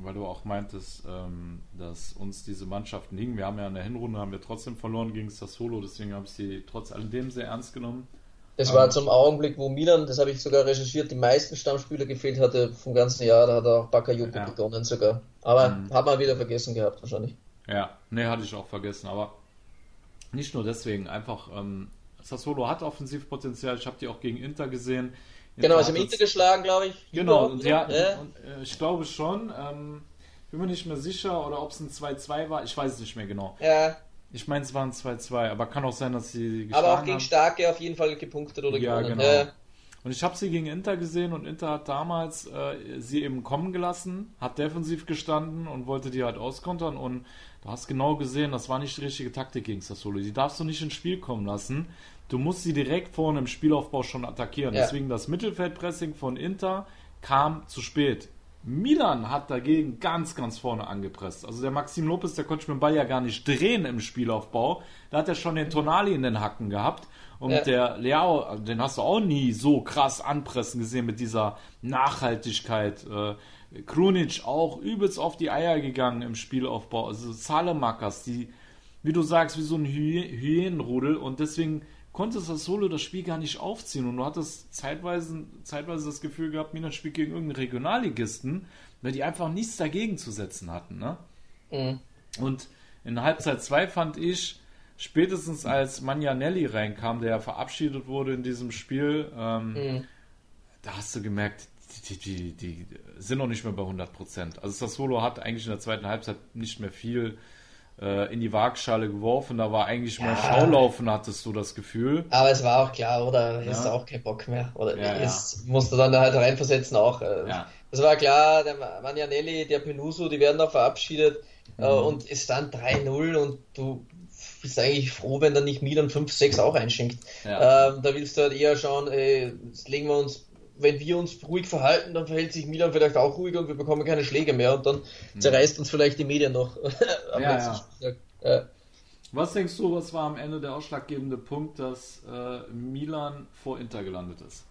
weil du auch meintest, ähm, dass uns diese Mannschaften hingen. Wir haben ja in der Hinrunde haben wir trotzdem verloren gegen Sassuolo, deswegen habe ich sie trotz alledem sehr ernst genommen. Das war zum Augenblick, wo Milan, das habe ich sogar recherchiert, die meisten Stammspieler gefehlt hatte vom ganzen Jahr. Da hat auch Bakayoko ja. begonnen sogar. Aber mhm. hat man wieder vergessen gehabt wahrscheinlich. Ja, ne, hatte ich auch vergessen. Aber nicht nur deswegen, einfach ähm, Sassuolo hat Offensivpotenzial. Ich habe die auch gegen Inter gesehen. Inter genau, ist im Inter geschlagen, glaube ich. Genau, und ja, ja. Und, äh, ich glaube schon. Ähm, bin mir nicht mehr sicher, oder ob es ein 2-2 war. Ich weiß es nicht mehr genau. Ja. Ich meine, es waren 2-2, aber kann auch sein, dass sie Aber auch gegen haben. Starke auf jeden Fall gepunktet oder ja, gewonnen. Genau. Äh. Und ich habe sie gegen Inter gesehen und Inter hat damals äh, sie eben kommen gelassen, hat defensiv gestanden und wollte die halt auskontern und du hast genau gesehen, das war nicht die richtige Taktik gegen Sassolo. Die darfst du nicht ins Spiel kommen lassen. Du musst sie direkt vorne im Spielaufbau schon attackieren. Ja. Deswegen das Mittelfeldpressing von Inter kam zu spät. Milan hat dagegen ganz, ganz vorne angepresst. Also der Maxim Lopez, der konnte mit dem Ball ja gar nicht drehen im Spielaufbau. Da hat er schon den Tonali in den Hacken gehabt. Und ja. der Leao, den hast du auch nie so krass anpressen gesehen mit dieser Nachhaltigkeit. Äh, Krunic auch übelst auf die Eier gegangen im Spielaufbau. Also Salemakas, die, wie du sagst, wie so ein Hyänenrudel. Und deswegen konnte Sassuolo das Spiel gar nicht aufziehen und du hattest zeitweise, zeitweise das Gefühl gehabt, Milan spielt gegen irgendeinen Regionalligisten, weil die einfach nichts dagegen zu setzen hatten. Ne? Mhm. Und in Halbzeit 2 fand ich, spätestens als Magnanelli reinkam, der verabschiedet wurde in diesem Spiel, ähm, mhm. da hast du gemerkt, die, die, die, sind noch nicht mehr bei 100 Prozent. Also Sassuolo hat eigentlich in der zweiten Halbzeit nicht mehr viel äh, in die Waagschale geworfen. Da war eigentlich ja. mehr Schaulaufen, hattest du das Gefühl. Aber es war auch klar, oder? Ja. Ist auch kein Bock mehr. Oder ja, ist, musste dann halt reinversetzen auch. Äh, ja. Es war klar, der Magnanelli, der Penuso, die werden auch verabschiedet. Äh, mhm. und es stand 3-0 und du bist eigentlich froh, wenn dann nicht Milan 5-6 auch einschenkt. Ja. Ähm, da willst du halt eher schauen, ey, legen wir uns wenn wir uns ruhig verhalten, dann verhält sich Milan vielleicht auch ruhiger und wir bekommen keine Schläge mehr und dann mhm. zerreißt uns vielleicht die Medien noch am ja, ja. Ja. Was denkst du, was war am Ende der ausschlaggebende Punkt, dass äh, Milan vor Inter gelandet ist?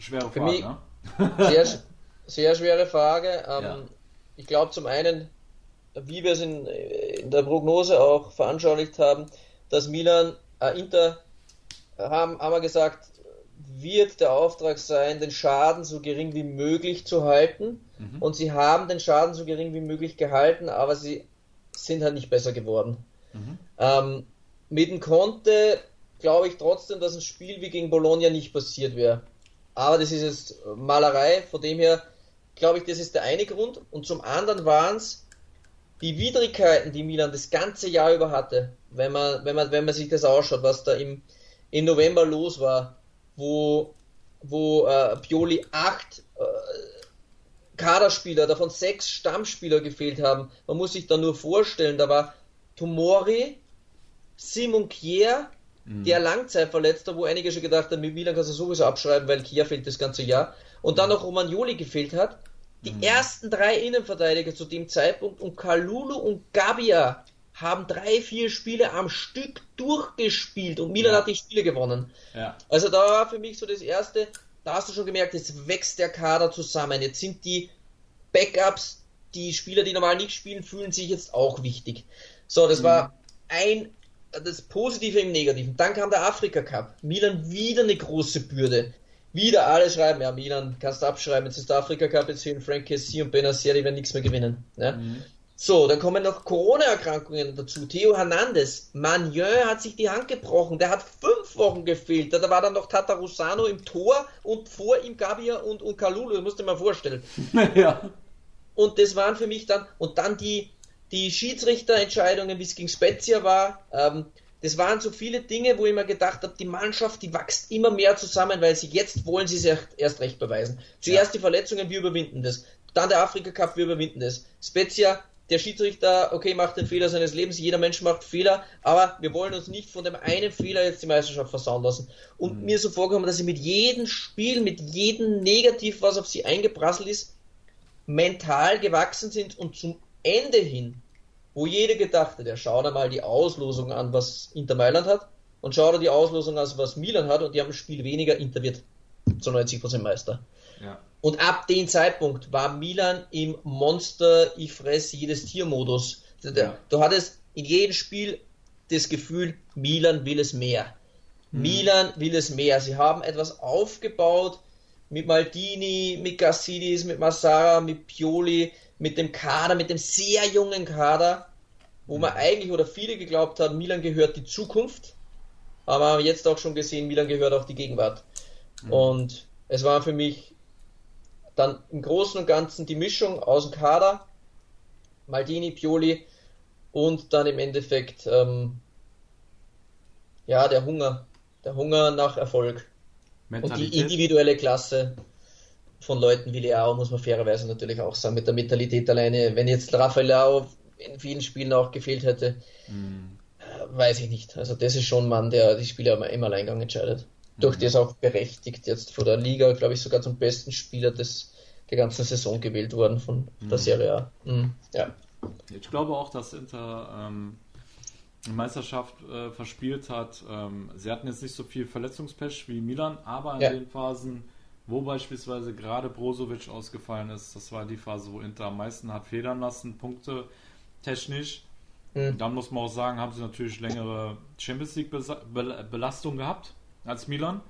Schwere Frage, mich, ne? sehr, sehr schwere Frage. Ähm, ja. Ich glaube zum einen, wie wir es in, in, der Prognose auch veranschaulicht haben, dass Milan, äh, Inter, haben, haben wir gesagt, wird der Auftrag sein, den Schaden so gering wie möglich zu halten. Mhm. Und sie haben den Schaden so gering wie möglich gehalten, aber sie sind halt nicht besser geworden. Mhm. Ähm, mit dem Conte glaube ich trotzdem, dass ein Spiel wie gegen Bologna nicht passiert wäre. Aber das ist jetzt Malerei, von dem her glaube ich, das ist der eine Grund. Und zum anderen waren es die Widrigkeiten, die Milan das ganze Jahr über hatte. Wenn man, wenn man, wenn man sich das ausschaut, was da im, im November los war wo, wo äh, Pioli acht äh, Kaderspieler, davon sechs Stammspieler gefehlt haben. Man muss sich da nur vorstellen, da war Tomori, Simon Kier, mhm. der Langzeitverletzter, wo einige schon gedacht haben, mit Milan kannst du sowieso abschreiben, weil Kier fehlt das ganze Jahr. Und dann mhm. noch Romagnoli gefehlt hat. Die mhm. ersten drei Innenverteidiger zu dem Zeitpunkt und Kalulu und Gabia haben drei, vier Spiele am Stück durchgespielt und Milan ja. hat die Spiele gewonnen. Ja. Also da war für mich so das erste, da hast du schon gemerkt, jetzt wächst der Kader zusammen. Jetzt sind die Backups, die Spieler, die normal nicht spielen, fühlen sich jetzt auch wichtig. So, das mhm. war ein, das Positive im Negativen. Dann kam der Afrika Cup. Milan wieder eine große Bürde. Wieder alle schreiben, ja, Milan kannst du abschreiben, jetzt ist der Afrika Cup, jetzt fehlen Frank Cassie und Benacer, die werden nichts mehr gewinnen. Ne? Mhm. So, dann kommen noch Corona-Erkrankungen dazu. Theo Hernandez, Magnin hat sich die Hand gebrochen. Der hat fünf Wochen gefehlt. Da war dann noch Tatarusano im Tor und vor ihm Gabia und, und Kalulu, das musst du dir mal vorstellen. ja. Und das waren für mich dann, und dann die, die Schiedsrichterentscheidungen, wie es gegen Spezia war, ähm, das waren so viele Dinge, wo ich mir gedacht habe, die Mannschaft, die wächst immer mehr zusammen, weil sie jetzt wollen sie sich erst recht beweisen. Zuerst ja. die Verletzungen, wir überwinden das. Dann der Afrika Cup, wir überwinden das. Spezia, der Schiedsrichter, okay, macht den Fehler seines Lebens, jeder Mensch macht Fehler, aber wir wollen uns nicht von dem einen Fehler jetzt die Meisterschaft versauen lassen. Und mhm. mir so vorgekommen, dass sie mit jedem Spiel, mit jedem Negativ, was auf sie eingeprasselt ist, mental gewachsen sind und zum Ende hin wo jeder gedacht hat, ja, schau dir mal die Auslosung an, was Inter Mailand hat, und schau dir die Auslosung an, was Milan hat, und die haben ein Spiel weniger, Inter wird zu 90% Meister. Ja. Und ab dem Zeitpunkt war Milan im Monster, ich fresse jedes Tier-Modus. Ja. Du hattest in jedem Spiel das Gefühl, Milan will es mehr. Hm. Milan will es mehr. Sie haben etwas aufgebaut mit Maldini, mit Gassidis, mit Massara, mit Pioli, mit dem Kader, mit dem sehr jungen Kader, wo man eigentlich oder viele geglaubt haben, Milan gehört die Zukunft, aber haben jetzt auch schon gesehen, Milan gehört auch die Gegenwart. Mhm. Und es war für mich dann im Großen und Ganzen die Mischung aus dem Kader, Maldini, Pioli und dann im Endeffekt ähm, ja der Hunger, der Hunger nach Erfolg und die individuelle Klasse von Leuten wie Leao, muss man fairerweise natürlich auch sagen, mit der Mentalität alleine. Wenn jetzt Rafael Leao in vielen Spielen auch gefehlt hätte, mhm. weiß ich nicht. Also das ist schon ein Mann, der die Spiele im Alleingang entscheidet. Mhm. Durch das auch berechtigt jetzt vor der Liga, glaube ich, sogar zum besten Spieler des, der ganzen Saison gewählt worden von mhm. der Serie A. Mhm. Ja. Ich glaube auch, dass Inter ähm, die Meisterschaft äh, verspielt hat. Ähm, sie hatten jetzt nicht so viel Verletzungspech wie Milan, aber in ja. den Phasen wo beispielsweise gerade Brozovic ausgefallen ist. Das war die Phase, wo Inter am meisten hat federn lassen, Punkte technisch. Mhm. Dann muss man auch sagen, haben sie natürlich längere Champions League Belastung gehabt als Milan.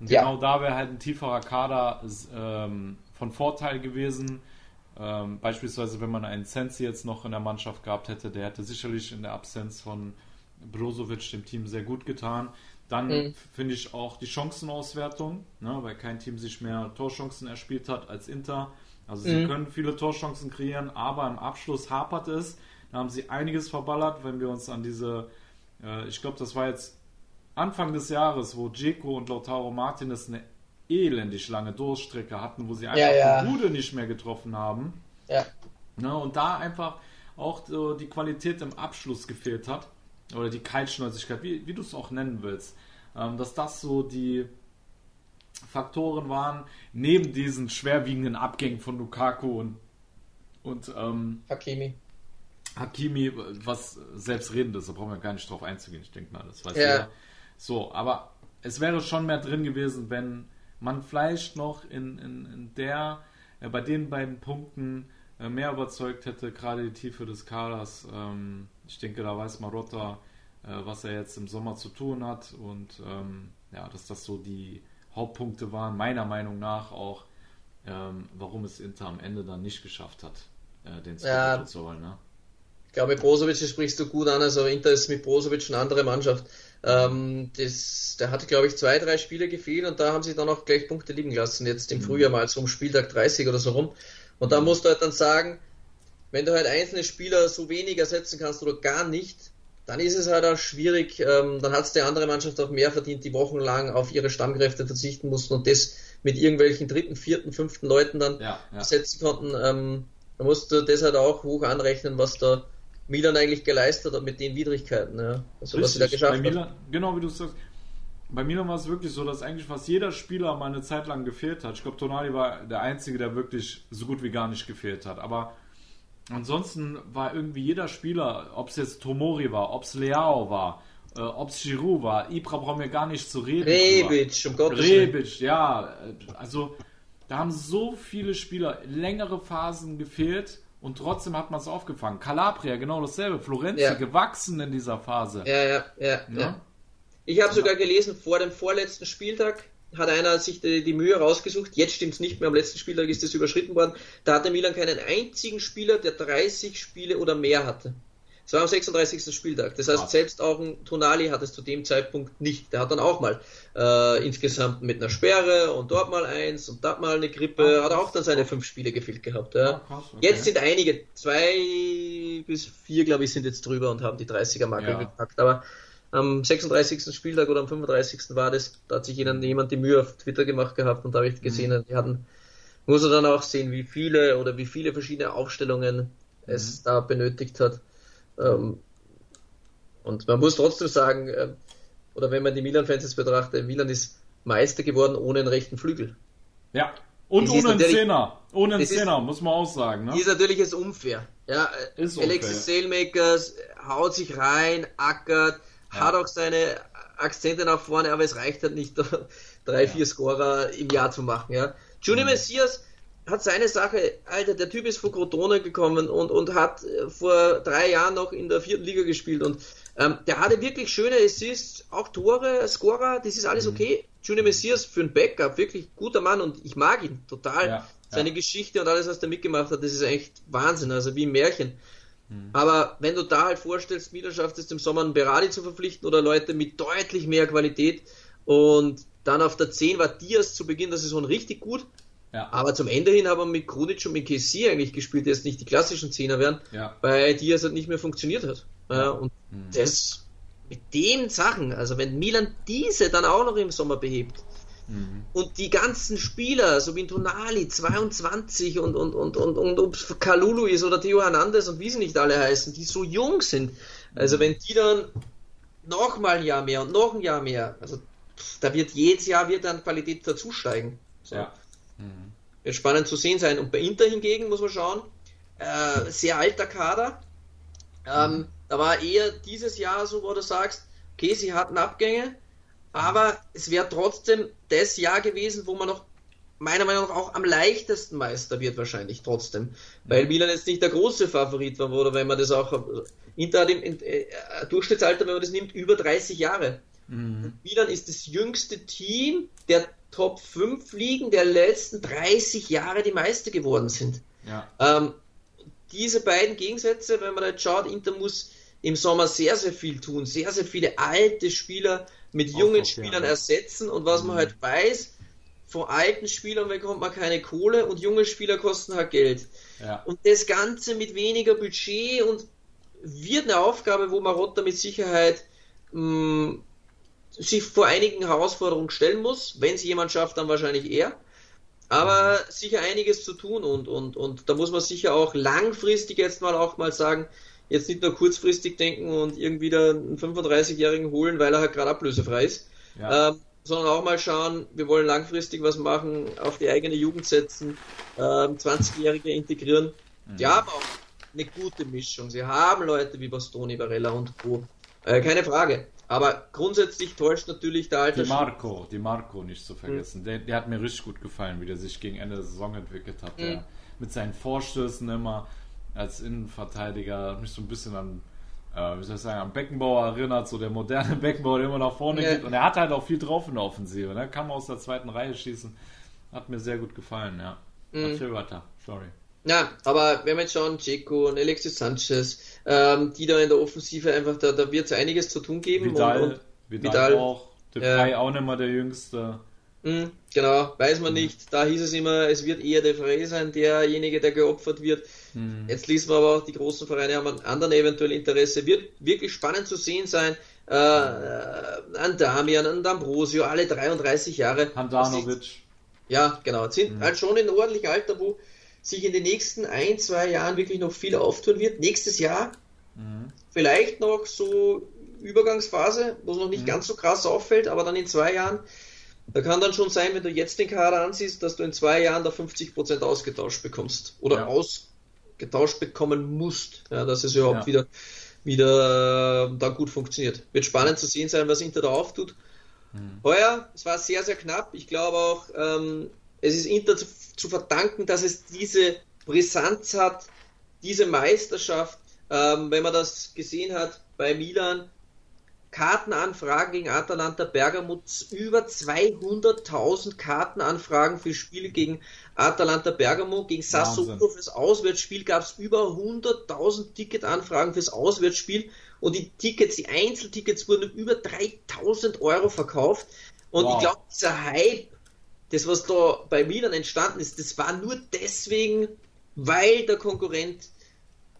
Und ja. genau da wäre halt ein tieferer Kader ähm, von Vorteil gewesen. Ähm, beispielsweise, wenn man einen Sensi jetzt noch in der Mannschaft gehabt hätte, der hätte sicherlich in der Absenz von Brozovic dem Team sehr gut getan. Dann mhm. finde ich auch die Chancenauswertung, ne, weil kein Team sich mehr Torchancen erspielt hat als Inter. Also sie mhm. können viele Torchancen kreieren, aber im Abschluss hapert es. Da haben sie einiges verballert, wenn wir uns an diese, äh, ich glaube, das war jetzt Anfang des Jahres, wo Dzeko und Lautaro Martinez eine elendig lange Durchstrecke hatten, wo sie einfach ja, ja. die Bude nicht mehr getroffen haben. Ja. Ne, und da einfach auch so die Qualität im Abschluss gefehlt hat oder die Kaltschnäuzigkeit, wie, wie du es auch nennen willst, ähm, dass das so die Faktoren waren, neben diesen schwerwiegenden Abgängen von Lukaku und, und ähm, Hakimi. Hakimi, was selbstredend ist, da brauchen wir gar nicht drauf einzugehen, ich denke mal, das weiß ja. jeder. So, aber es wäre schon mehr drin gewesen, wenn man vielleicht noch in, in, in der, äh, bei den beiden Punkten äh, mehr überzeugt hätte, gerade die Tiefe des Kaders. Ähm, ich denke, da weiß Marotta, äh, was er jetzt im Sommer zu tun hat und ähm, ja, dass das so die Hauptpunkte waren, meiner Meinung nach auch, ähm, warum es Inter am Ende dann nicht geschafft hat, äh, den ja. zu holen. Ne? Ich glaube, Brozovic sprichst du gut an, also Inter ist mit Brozovic eine andere Mannschaft. Ähm, das, der hatte, glaube ich, zwei, drei Spiele gefehlt und da haben sie dann auch gleich Punkte liegen lassen, jetzt im mhm. Frühjahr mal so um Spieltag 30 oder so rum. Und da musst du halt dann sagen, wenn du halt einzelne Spieler so wenig ersetzen kannst oder gar nicht, dann ist es halt auch schwierig, ähm, dann hat es die andere Mannschaft auch mehr verdient, die wochenlang auf ihre Stammkräfte verzichten mussten und das mit irgendwelchen dritten, vierten, fünften Leuten dann ja, ja. ersetzen konnten. Ähm, da musst du das halt auch hoch anrechnen, was da Milan eigentlich geleistet hat mit den Widrigkeiten. Ja. Also Richtig, was sie da geschafft Milan, hat. Genau wie du sagst, bei Milan war es wirklich so, dass eigentlich fast jeder Spieler mal eine Zeit lang gefehlt hat. Ich glaube, Tonali war der Einzige, der wirklich so gut wie gar nicht gefehlt hat. Aber ansonsten war irgendwie jeder Spieler, ob es jetzt Tomori war, ob es Leao war, äh, ob es Giroud war, Ibra brauchen wir gar nicht zu reden. Rebic, um Gottes Rebic, ja. Also da haben so viele Spieler längere Phasen gefehlt und trotzdem hat man es aufgefangen. Calabria, genau dasselbe. Florenzi, ja. gewachsen in dieser Phase. Ja, ja, ja. ja. Ich habe sogar gelesen, vor dem vorletzten Spieltag hat einer sich die, die Mühe rausgesucht, jetzt stimmt es nicht mehr, am letzten Spieltag ist das überschritten worden, da hatte Milan keinen einzigen Spieler, der 30 Spiele oder mehr hatte. Es war am 36. Spieltag. Das heißt, selbst auch ein Tonali hat es zu dem Zeitpunkt nicht. Der hat dann auch mal äh, insgesamt mit einer Sperre und dort mal eins und dort mal eine Grippe, ah, hat auch dann seine fünf Spiele gefehlt gehabt. Ja. Ah, krass, okay. Jetzt sind einige, zwei bis vier, glaube ich, sind jetzt drüber und haben die 30er-Marke ja. gepackt. Aber am 36. Spieltag oder am 35. war das, da hat sich jemand, jemand die Mühe auf Twitter gemacht gehabt und da habe ich gesehen, mhm. die hatten, muss er dann auch sehen, wie viele oder wie viele verschiedene Aufstellungen mhm. es da benötigt hat. Ähm, und man muss trotzdem sagen, äh, oder wenn man die Milan-Fans jetzt betrachtet, Milan ist Meister geworden ohne einen rechten Flügel. Ja, und das ohne einen Zehner. Ohne einen Zehner, muss man auch sagen. Ne? Ist natürlich jetzt unfair. Ja, ist Alexis Sailmakers haut sich rein, ackert, ja. hat auch seine Akzente nach vorne, aber es reicht halt nicht, drei, vier Scorer im Jahr zu machen. Ja. Junior mhm. Messias hat seine Sache, Alter, der Typ ist von Crotone gekommen und, und hat äh, vor drei Jahren noch in der vierten Liga gespielt und ähm, der hatte wirklich schöne Assists, auch Tore, Scorer, das ist alles mhm. okay. Junior Messias für ein Backup, wirklich guter Mann und ich mag ihn total. Ja, Seine ja. Geschichte und alles, was er mitgemacht hat, das ist echt Wahnsinn, also wie ein Märchen. Mhm. Aber wenn du da halt vorstellst, Milan schafft es im Sommer einen Berardi zu verpflichten oder Leute mit deutlich mehr Qualität und dann auf der 10 war Diaz zu Beginn der Saison richtig gut. Ja. Aber zum Ende hin haben wir mit Krunic und mit Kessi eigentlich gespielt, die jetzt nicht die klassischen Zehner wären, ja. weil Diaz halt nicht mehr funktioniert hat. Ja. und mhm. das mit den Sachen, also wenn Milan diese dann auch noch im Sommer behebt mhm. und die ganzen Spieler, so wie Tonali, 22 und, und, und, und, und ob es Kalulu ist oder Theo Hernandez und wie sie nicht alle heißen, die so jung sind, also mhm. wenn die dann noch mal ein Jahr mehr und noch ein Jahr mehr, also da wird jedes Jahr wird dann Qualität dazu steigen. So. Ja. Mhm. Wird spannend zu sehen sein. Und bei Inter hingegen muss man schauen, äh, sehr alter Kader. Ähm, mhm. Da war eher dieses Jahr so, wo du sagst, okay, sie hatten Abgänge, aber es wäre trotzdem das Jahr gewesen, wo man noch meiner Meinung nach auch am leichtesten Meister wird wahrscheinlich trotzdem, weil Milan jetzt nicht der große Favorit war, oder wenn man das auch Inter hat im äh, Durchschnittsalter, wenn man das nimmt, über 30 Jahre. Mhm. Milan ist das jüngste Team der Top 5 Ligen der letzten 30 Jahre die Meister geworden sind. Ja. Ähm, diese beiden Gegensätze, wenn man da schaut, Inter muss im Sommer sehr, sehr viel tun, sehr, sehr viele alte Spieler mit jungen Spielern ersetzen und was mhm. man halt weiß, von alten Spielern bekommt man keine Kohle und junge Spieler kosten halt Geld. Ja. Und das Ganze mit weniger Budget und wird eine Aufgabe, wo Marotta mit Sicherheit mh, mm, sich vor einigen Herausforderungen stellen muss. Wenn es jemand schafft, dann wahrscheinlich er. Aber mhm. sicher einiges zu tun und, und, und da muss man sicher auch langfristig jetzt mal auch mal sagen, jetzt nicht nur kurzfristig denken und irgendwie da einen 35-Jährigen holen, weil er halt gerade ablösefrei ist, ja. ähm, sondern auch mal schauen, wir wollen langfristig was machen, auf die eigene Jugend setzen, ähm, 20-Jährige integrieren. Mhm. Die haben auch eine gute Mischung. Sie haben Leute wie Bastoni, Varela und Co. Äh, keine Frage. Aber grundsätzlich täuscht natürlich der alte. Die Marco, die Marco nicht zu vergessen. Mhm. Der, der, hat mir richtig gut gefallen, wie der sich gegen Ende der Saison entwickelt hat. Mhm. mit seinen Vorstößen immer als Innenverteidiger mich so ein bisschen an, äh, wie soll ich sagen, an Beckenbauer erinnert, so der moderne Beckenbauer, der immer nach vorne ja. geht. Und er hat halt auch viel drauf in der Offensive. Ne? Kann aus der zweiten Reihe schießen. Hat mir sehr gut gefallen, ja. Mhm. Erzähl weiter, sorry. Ja, aber wenn wir jetzt schauen, Checo und Alexis Sanchez, ähm, die da in der Offensive einfach, da, da wird es einiges zu tun geben. Vidal, und, und Vidal, Vidal auch, der Frey auch nicht mehr der Jüngste. Mh, genau, weiß man mhm. nicht. Da hieß es immer, es wird eher der Frey sein, derjenige, der geopfert wird. Mhm. Jetzt liest man aber auch, die großen Vereine haben an anderen eventuell Interesse. Wird wirklich spannend zu sehen sein. Äh, äh an Damian, an D'Ambrosio, alle 33 Jahre. Handanovic. Ja, genau. Sind mhm. halt schon in ordentlichem Alter, wo sich in den nächsten ein, zwei Jahren wirklich noch viel auftun wird. Nächstes Jahr mhm. vielleicht noch so Übergangsphase, wo es noch nicht mhm. ganz so krass auffällt, aber dann in zwei Jahren, da kann dann schon sein, wenn du jetzt den Kader ansiehst, dass du in zwei Jahren da 50% ausgetauscht bekommst oder ja. ausgetauscht bekommen musst, ja, dass es überhaupt ja. wieder, wieder äh, da gut funktioniert. Wird spannend zu sehen sein, was Inter da auftut. Mhm. Heuer, es war sehr, sehr knapp. Ich glaube auch, ähm, es ist Inter zu, zu, verdanken, dass es diese Brisanz hat, diese Meisterschaft. Ähm, wenn man das gesehen hat bei Milan, Kartenanfragen gegen Atalanta Bergamo, über 200.000 Kartenanfragen für Spiele gegen Atalanta Bergamo, gegen Sassuolo fürs Auswärtsspiel gab es über 100.000 Ticketanfragen fürs Auswärtsspiel und die Tickets, die Einzeltickets wurden über 3.000 Euro verkauft und wow. ich glaube, dieser Hype, das was da bei Milan entstanden ist, das war nur deswegen, weil der Konkurrent,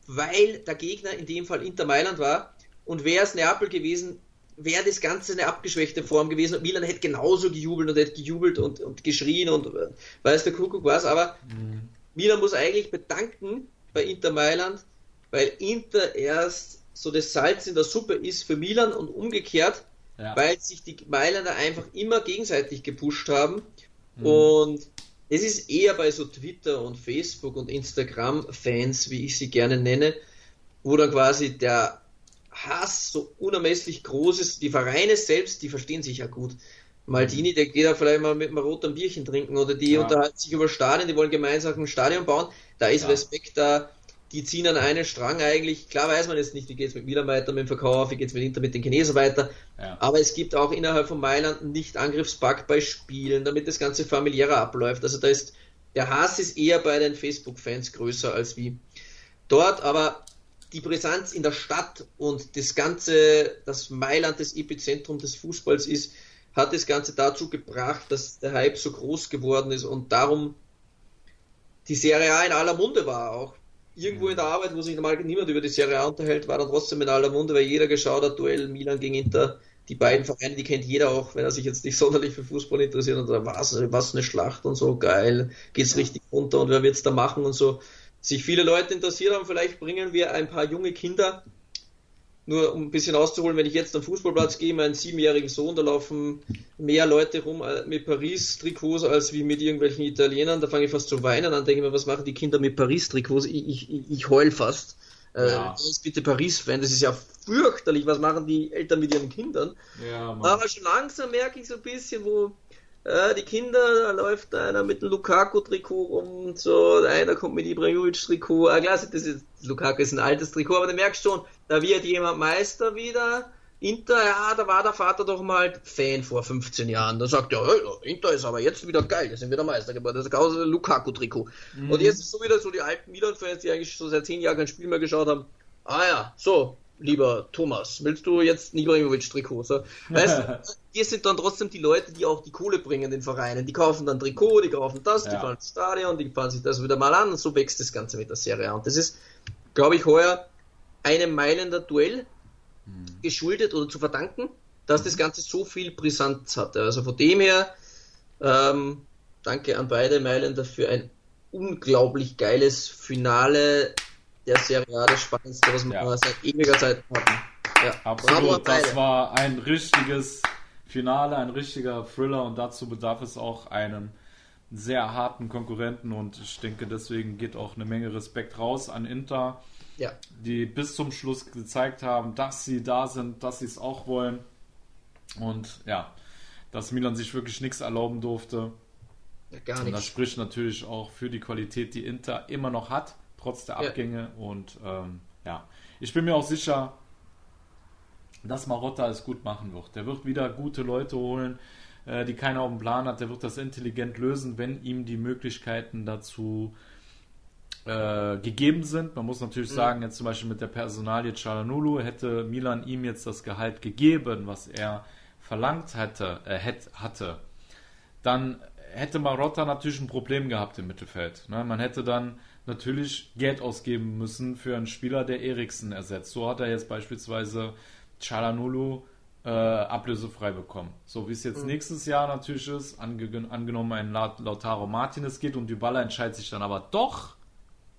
weil der Gegner in dem Fall Inter Mailand war und wäre es Neapel gewesen, wäre das Ganze eine abgeschwächte Form gewesen und Milan hätte genauso gejubelt und hätte gejubelt und, und geschrien und äh, weiß der Kuckuck was, aber mhm. Milan muss eigentlich bedanken bei Inter Mailand, weil Inter erst so das Salz in der Suppe ist für Milan und umgekehrt, ja. weil sich die Mailänder einfach immer gegenseitig gepusht haben mhm. und es ist eher bei so Twitter und Facebook und Instagram Fans, wie ich sie gerne nenne, wo dann quasi der Hass so unermesslich groß ist. Die Vereine selbst, die verstehen sich ja gut. Maldini, der geht da vielleicht mal mit einem roten Bierchen trinken oder die ja. unterhalten sich über Stadien, die wollen gemeinsam ein Stadion bauen. Da ist ja. Respekt da. Die ziehen an einen Strang eigentlich. Klar weiß man jetzt nicht, wie geht es mit Milan weiter, mit dem Verkauf, wie geht es mit Inter, mit den Chinesen weiter. Ja. Aber es gibt auch innerhalb von Mailand nicht Angriffspakt bei Spielen, damit das Ganze familiärer abläuft. Also da ist, der Hass ist eher bei den Facebook-Fans größer als wie dort. Aber die Brisanz in der Stadt und das Ganze, das Mailand das Epizentrum des Fußballs ist, hat das Ganze dazu gebracht, dass der Hype so groß geworden ist und darum die Serie A in aller Munde war auch. Irgendwo in der Arbeit, wo sich normal niemand über die Serie A unterhält, war dann trotzdem in aller Munde, weil jeder geschaut hat, Duell Milan gegen Inter. Die beiden Vereine, die kennt jeder auch, wenn er sich jetzt nicht sonderlich für Fußball interessiert und sagt, was, was eine Schlacht und so, geil, geht's richtig runter und wer wird's da machen und so. Sich viele Leute interessiert haben, vielleicht bringen wir ein paar junge Kinder, nur um ein bisschen auszuholen, wenn ich jetzt am Fußballplatz gehe, meinen siebenjährigen Sohn, da laufen mehr Leute rum äh, mit Paris-Trikots als wie mit irgendwelchen Italienern, da fange ich fast zu weinen an, denke mir, was machen die Kinder mit Paris-Trikots? Ich, ich, ich heul fast. Äh, ja. Äh, ist bitte Paris-Fan, das ist ja fürchterlich, was machen die Eltern mit ihren Kindern? Ja, Aber schon langsam merke ich so ein bisschen, wo ja, die Kinder, da läuft einer mit dem Lukaku-Trikot rum und so, einer kommt mit Ibrahimovic-Trikot. Ah, klar, das ist, Lukaku ist ein altes Trikot, aber du merkst schon, da wird jemand Meister wieder. Inter, ja, da war der Vater doch mal Fan vor 15 Jahren. Da sagt er, hey, Inter ist aber jetzt wieder geil, das sind wieder Meister geworden. Das ist ein Lukaku-Trikot. Mhm. Und jetzt ist so wieder so die alten Milan-Fans, die eigentlich schon seit 10 Jahren kein Spiel mehr geschaut haben. Ah ja, so, lieber Thomas, willst du jetzt ein Ibrahimovic-Trikot? So, weißt du, wir sind dann trotzdem die Leute, die auch die Kohle bringen den Vereinen. Die kaufen dann Trikot, die kaufen das, ja. die fahren ins Stadion, die fahren sich das wieder mal an und so wächst das Ganze mit der Serie an. Und das ist, glaube ich, heuer einem Mailänder Duell mhm. geschuldet oder zu verdanken, dass das Ganze so viel Brisanz hatte. Also von dem her, ähm, danke an beide Mailänder für ein unglaublich geiles Finale der Serie A, das Spannendste, was wir ja. seit ewiger Zeit hatten. Ja. Absolut, das war ein richtiges Finale, ein richtiger Thriller und dazu bedarf es auch einen sehr harten Konkurrenten und ich denke, deswegen geht auch eine Menge Respekt raus an Inter, ja. die bis zum Schluss gezeigt haben, dass sie da sind, dass sie es auch wollen und ja, dass Milan sich wirklich nichts erlauben durfte. Ja, gar nichts. Und das spricht natürlich auch für die Qualität, die Inter immer noch hat trotz der Abgänge. Ja. Und ähm, ja, ich bin mir auch sicher, dass Marotta es gut machen wird. Der wird wieder gute Leute holen, äh, die keiner auf dem Plan hat. Der wird das intelligent lösen, wenn ihm die Möglichkeiten dazu äh, gegeben sind. Man muss natürlich mhm. sagen, jetzt zum Beispiel mit der Personalie Cialanulu hätte Milan ihm jetzt das Gehalt gegeben, was er verlangt hätte, äh, hätte, hatte, dann hätte Marotta natürlich ein Problem gehabt im Mittelfeld. Ne? Man hätte dann natürlich Geld ausgeben müssen für einen Spieler, der Eriksen ersetzt. So hat er jetzt beispielsweise Chalanulu äh, ablösefrei bekommen. So wie es jetzt mhm. nächstes Jahr natürlich ist, ange angenommen ein Lautaro Martinez geht und Dybala entscheidet sich dann aber doch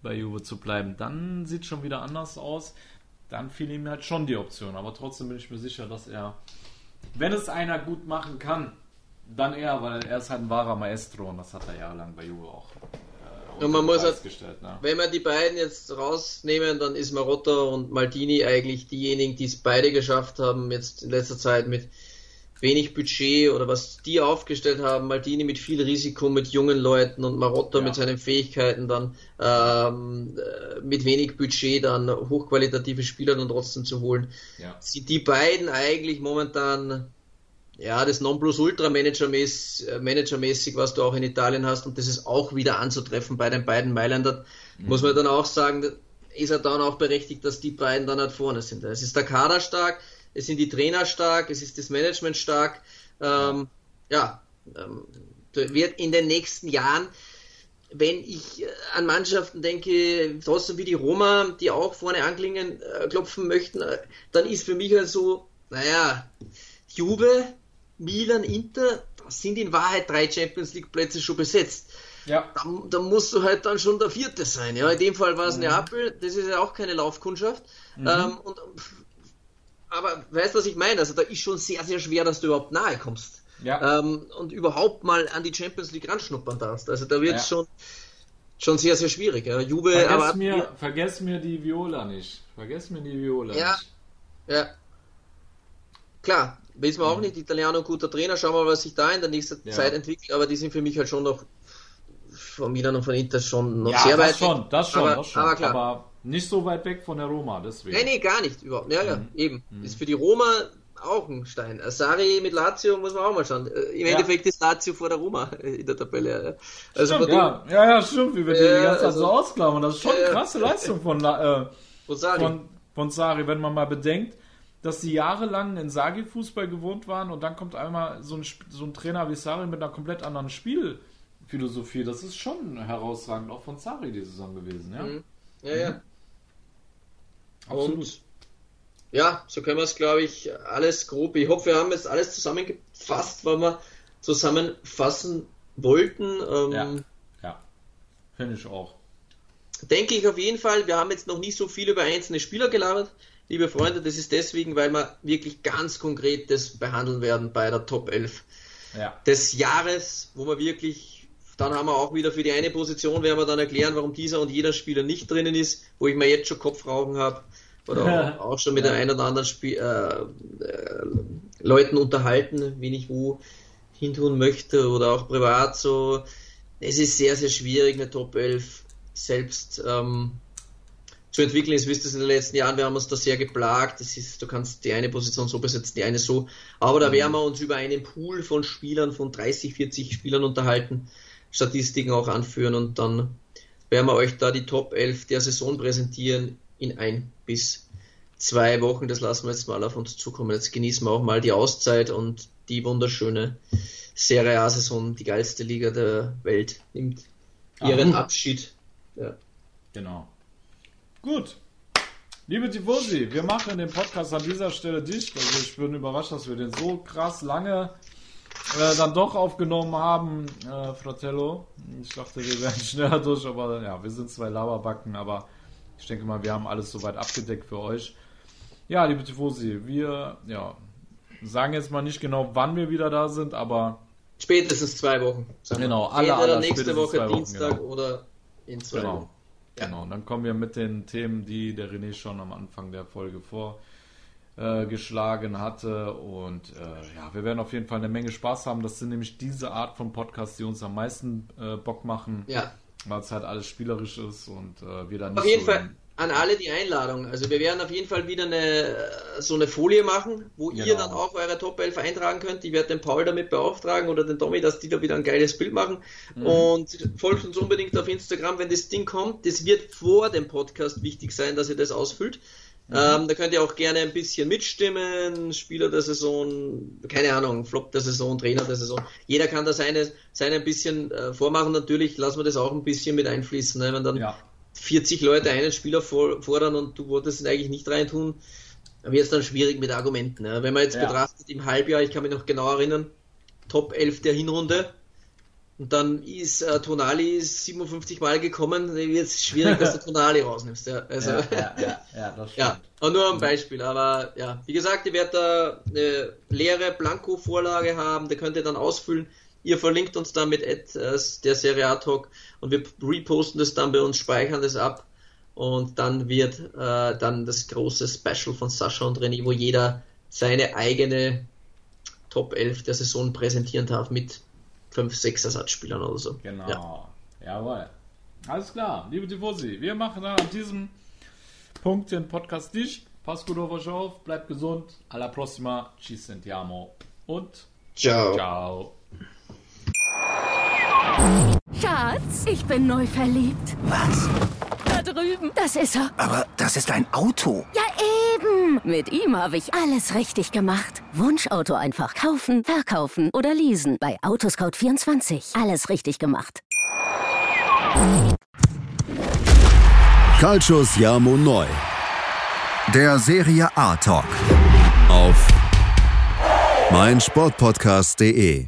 bei Juve zu bleiben, dann sieht es schon wieder anders aus. Dann fiel ihm halt schon die Option. Aber trotzdem bin ich mir sicher, dass er, wenn es einer gut machen kann, dann er, weil er ist halt ein wahrer Maestro und das hat er jahrelang bei Juve auch und man muss halt, ne? wenn wir die beiden jetzt rausnehmen, dann ist Marotta und Maldini eigentlich diejenigen, die es beide geschafft haben, jetzt in letzter Zeit mit wenig Budget oder was die aufgestellt haben, Maldini mit viel Risiko, mit jungen Leuten und Marotta ja. mit seinen Fähigkeiten dann ähm, äh, mit wenig Budget dann hochqualitative Spieler dann trotzdem zu holen. Ja. Sie, die beiden eigentlich momentan ja, das Nonplusultra-Manager-mäßig, äh, Manager was du auch in Italien hast, und das ist auch wieder anzutreffen bei den beiden Mailändern, mhm. muss man dann auch sagen, ist er dann auch berechtigt, dass die beiden dann halt vorne sind. Es ist der Kader stark, es sind die Trainer stark, es ist das Management stark. Ähm, ja, ähm, wird in den nächsten Jahren, wenn ich äh, an Mannschaften denke, trotzdem wie die Roma, die auch vorne anklingen, äh, klopfen möchten, äh, dann ist für mich halt so, naja, Juve, Milan, Inter, das sind in Wahrheit drei Champions League Plätze schon besetzt. Ja. Da, da, musst du halt dann schon der Vierte sein. Ja, in dem Fall war es mhm. Neapel, das ist ja auch keine Laufkundschaft. Mhm. Ähm, und aber weißt du, was ich meine? Also da ist schon sehr, sehr schwer, dass du überhaupt nahe kommst. Ja. Ähm, und überhaupt mal an die Champions League ranschnuppern darfst. Also da wird es ja. schon, schon sehr, sehr schwierig. Ja. Juve, vergess, aber, mir, vergess mir die Viola nicht. Vergess mir die Viola ja. nicht. Ja. Klar, wissen wir auch mhm. nicht. Italiano, guter Trainer. Schauen wir mal, was sich da in der nächsten. Zeit entwickelt. Aber die sind für mich halt schon noch von Milan und von Inter schon noch sehr das weit schon, Das schon, aber, das schon. Aber, klar. aber nicht so weit weg von der Roma, deswegen. Nee, nee, gar nicht überhaupt. Ja, ja, mhm. eben. Mhm. Ist für die Roma auch ein Stein. Sari mit Lazio muss man auch mal schauen. Äh, Im ja. Endeffekt ist Lazio vor der Roma in der Tabelle. Also stimmt, ja. ja, ja, stimmt, wie wir äh, die ganze Zeit also, so ausklammern. Das ist schon eine krasse Leistung von, äh, von, von Sari, wenn man mal bedenkt, dass sie jahrelang in Sagi-Fußball gewohnt waren und dann kommt einmal so ein, so ein Trainer wie Sari mit einer komplett anderen Spielphilosophie. Das ist schon herausragend, auch von Sari die Saison gewesen, ja. Mhm. Ja, ja. Absolut. Und ja, so können wir es, glaube ich, alles grob. Ich hoffe, wir haben jetzt alles zusammengefasst, was wir zusammenfassen wollten. Ähm, ja, ja. finde ich auch. Denke ich auf jeden Fall. Wir haben jetzt noch nicht so viel über einzelne Spieler gelabert, liebe Freunde. Das ist deswegen, weil wir wirklich ganz konkret das behandeln werden bei der Top 11 ja. des Jahres, wo wir wirklich dann haben wir auch wieder für die eine Position, werden wir dann erklären, warum dieser und jeder Spieler nicht drinnen ist, wo ich mir jetzt schon Kopfrauchen habe. Oder auch schon mit ja. den ein oder anderen Spiel, äh, äh, Leuten unterhalten, wen ich wo hintun möchte oder auch privat so. Es ist sehr, sehr schwierig, eine Top 11 selbst ähm, zu entwickeln. Ihr wisst es in den letzten Jahren, wir haben uns da sehr geplagt. Das ist, du kannst die eine Position so besetzen, die eine so. Aber da mhm. werden wir uns über einen Pool von Spielern, von 30, 40 Spielern unterhalten, Statistiken auch anführen und dann werden wir euch da die Top 11 der Saison präsentieren in ein bis zwei Wochen. Das lassen wir jetzt mal auf uns zukommen. Jetzt genießen wir auch mal die Auszeit und die wunderschöne Serie A-Saison, die geilste Liga der Welt, nimmt ihren Aha. Abschied. Ja. Genau. Gut. Liebe Tifosi, wir machen den Podcast an dieser Stelle dicht. Also ich bin überrascht, dass wir den so krass lange äh, dann doch aufgenommen haben, äh, Fratello. Ich dachte, wir wären schneller durch, aber ja, wir sind zwei Laberbacken, aber ich denke mal, wir haben alles soweit abgedeckt für euch. Ja, liebe Tifosi, wir ja, sagen jetzt mal nicht genau, wann wir wieder da sind, aber spätestens zwei Wochen. Genau, alle, alle nächste Woche Dienstag genau. oder in zwei genau. Wochen. Ja. Genau, und dann kommen wir mit den Themen, die der René schon am Anfang der Folge vor geschlagen hatte. Und äh, ja, wir werden auf jeden Fall eine Menge Spaß haben. Das sind nämlich diese Art von Podcasts, die uns am meisten äh, Bock machen. Ja. Weil es halt alles spielerisch ist und äh, wir dann. Auf jeden so Fall an alle die Einladung. Also wir werden auf jeden Fall wieder eine so eine Folie machen, wo genau. ihr dann auch eure Top 11 eintragen könnt. Ich werde den Paul damit beauftragen oder den Tommy, dass die da wieder ein geiles Bild machen. Mhm. Und folgt uns unbedingt auf Instagram, wenn das Ding kommt. Das wird vor dem Podcast wichtig sein, dass ihr das ausfüllt. Mhm. Ähm, da könnt ihr auch gerne ein bisschen mitstimmen, Spieler der Saison, keine Ahnung, Flop der Saison, Trainer der Saison. Jeder kann da seine, seine ein bisschen äh, vormachen. Natürlich lassen wir das auch ein bisschen mit einfließen. Ne? Wenn dann ja. 40 Leute einen Spieler fordern und du wolltest ihn eigentlich nicht reintun, wird es dann schwierig mit Argumenten. Ne? Wenn man jetzt ja. betrachtet im Halbjahr, ich kann mich noch genau erinnern, Top 11 der Hinrunde, und dann ist äh, Tonali 57 Mal gekommen, wird es schwierig, dass du Tonali rausnimmst. Ja, also, ja, ja, ja, ja, das ja, und nur ein Beispiel. Aber ja, wie gesagt, ihr werdet da eine leere Blanko-Vorlage haben, da könnt ihr dann ausfüllen. Ihr verlinkt uns dann mit Ad, äh, der Serie A Talk und wir reposten das dann bei uns, speichern das ab und dann wird äh, dann das große Special von Sascha und René, wo jeder seine eigene Top 11 der Saison präsentieren darf mit 5, 6 Ersatzspielern oder so. Genau. Ja. Jawohl. Alles klar, liebe Tifosi, wir machen dann an diesem Punkt den Podcast dicht. Passt gut auf euch auf, bleibt gesund. Alla prossima, ci sentiamo und ciao. Ciao. Schatz, ich bin neu verliebt. Was? Da drüben. Das ist er. Aber das ist ein Auto. Ja, eben. Mit ihm habe ich alles richtig gemacht. Wunschauto einfach kaufen, verkaufen oder leasen. Bei Autoscout24. Alles richtig gemacht. Calcius Jamo Neu. Der Serie A Talk. Auf meinsportpodcast.de.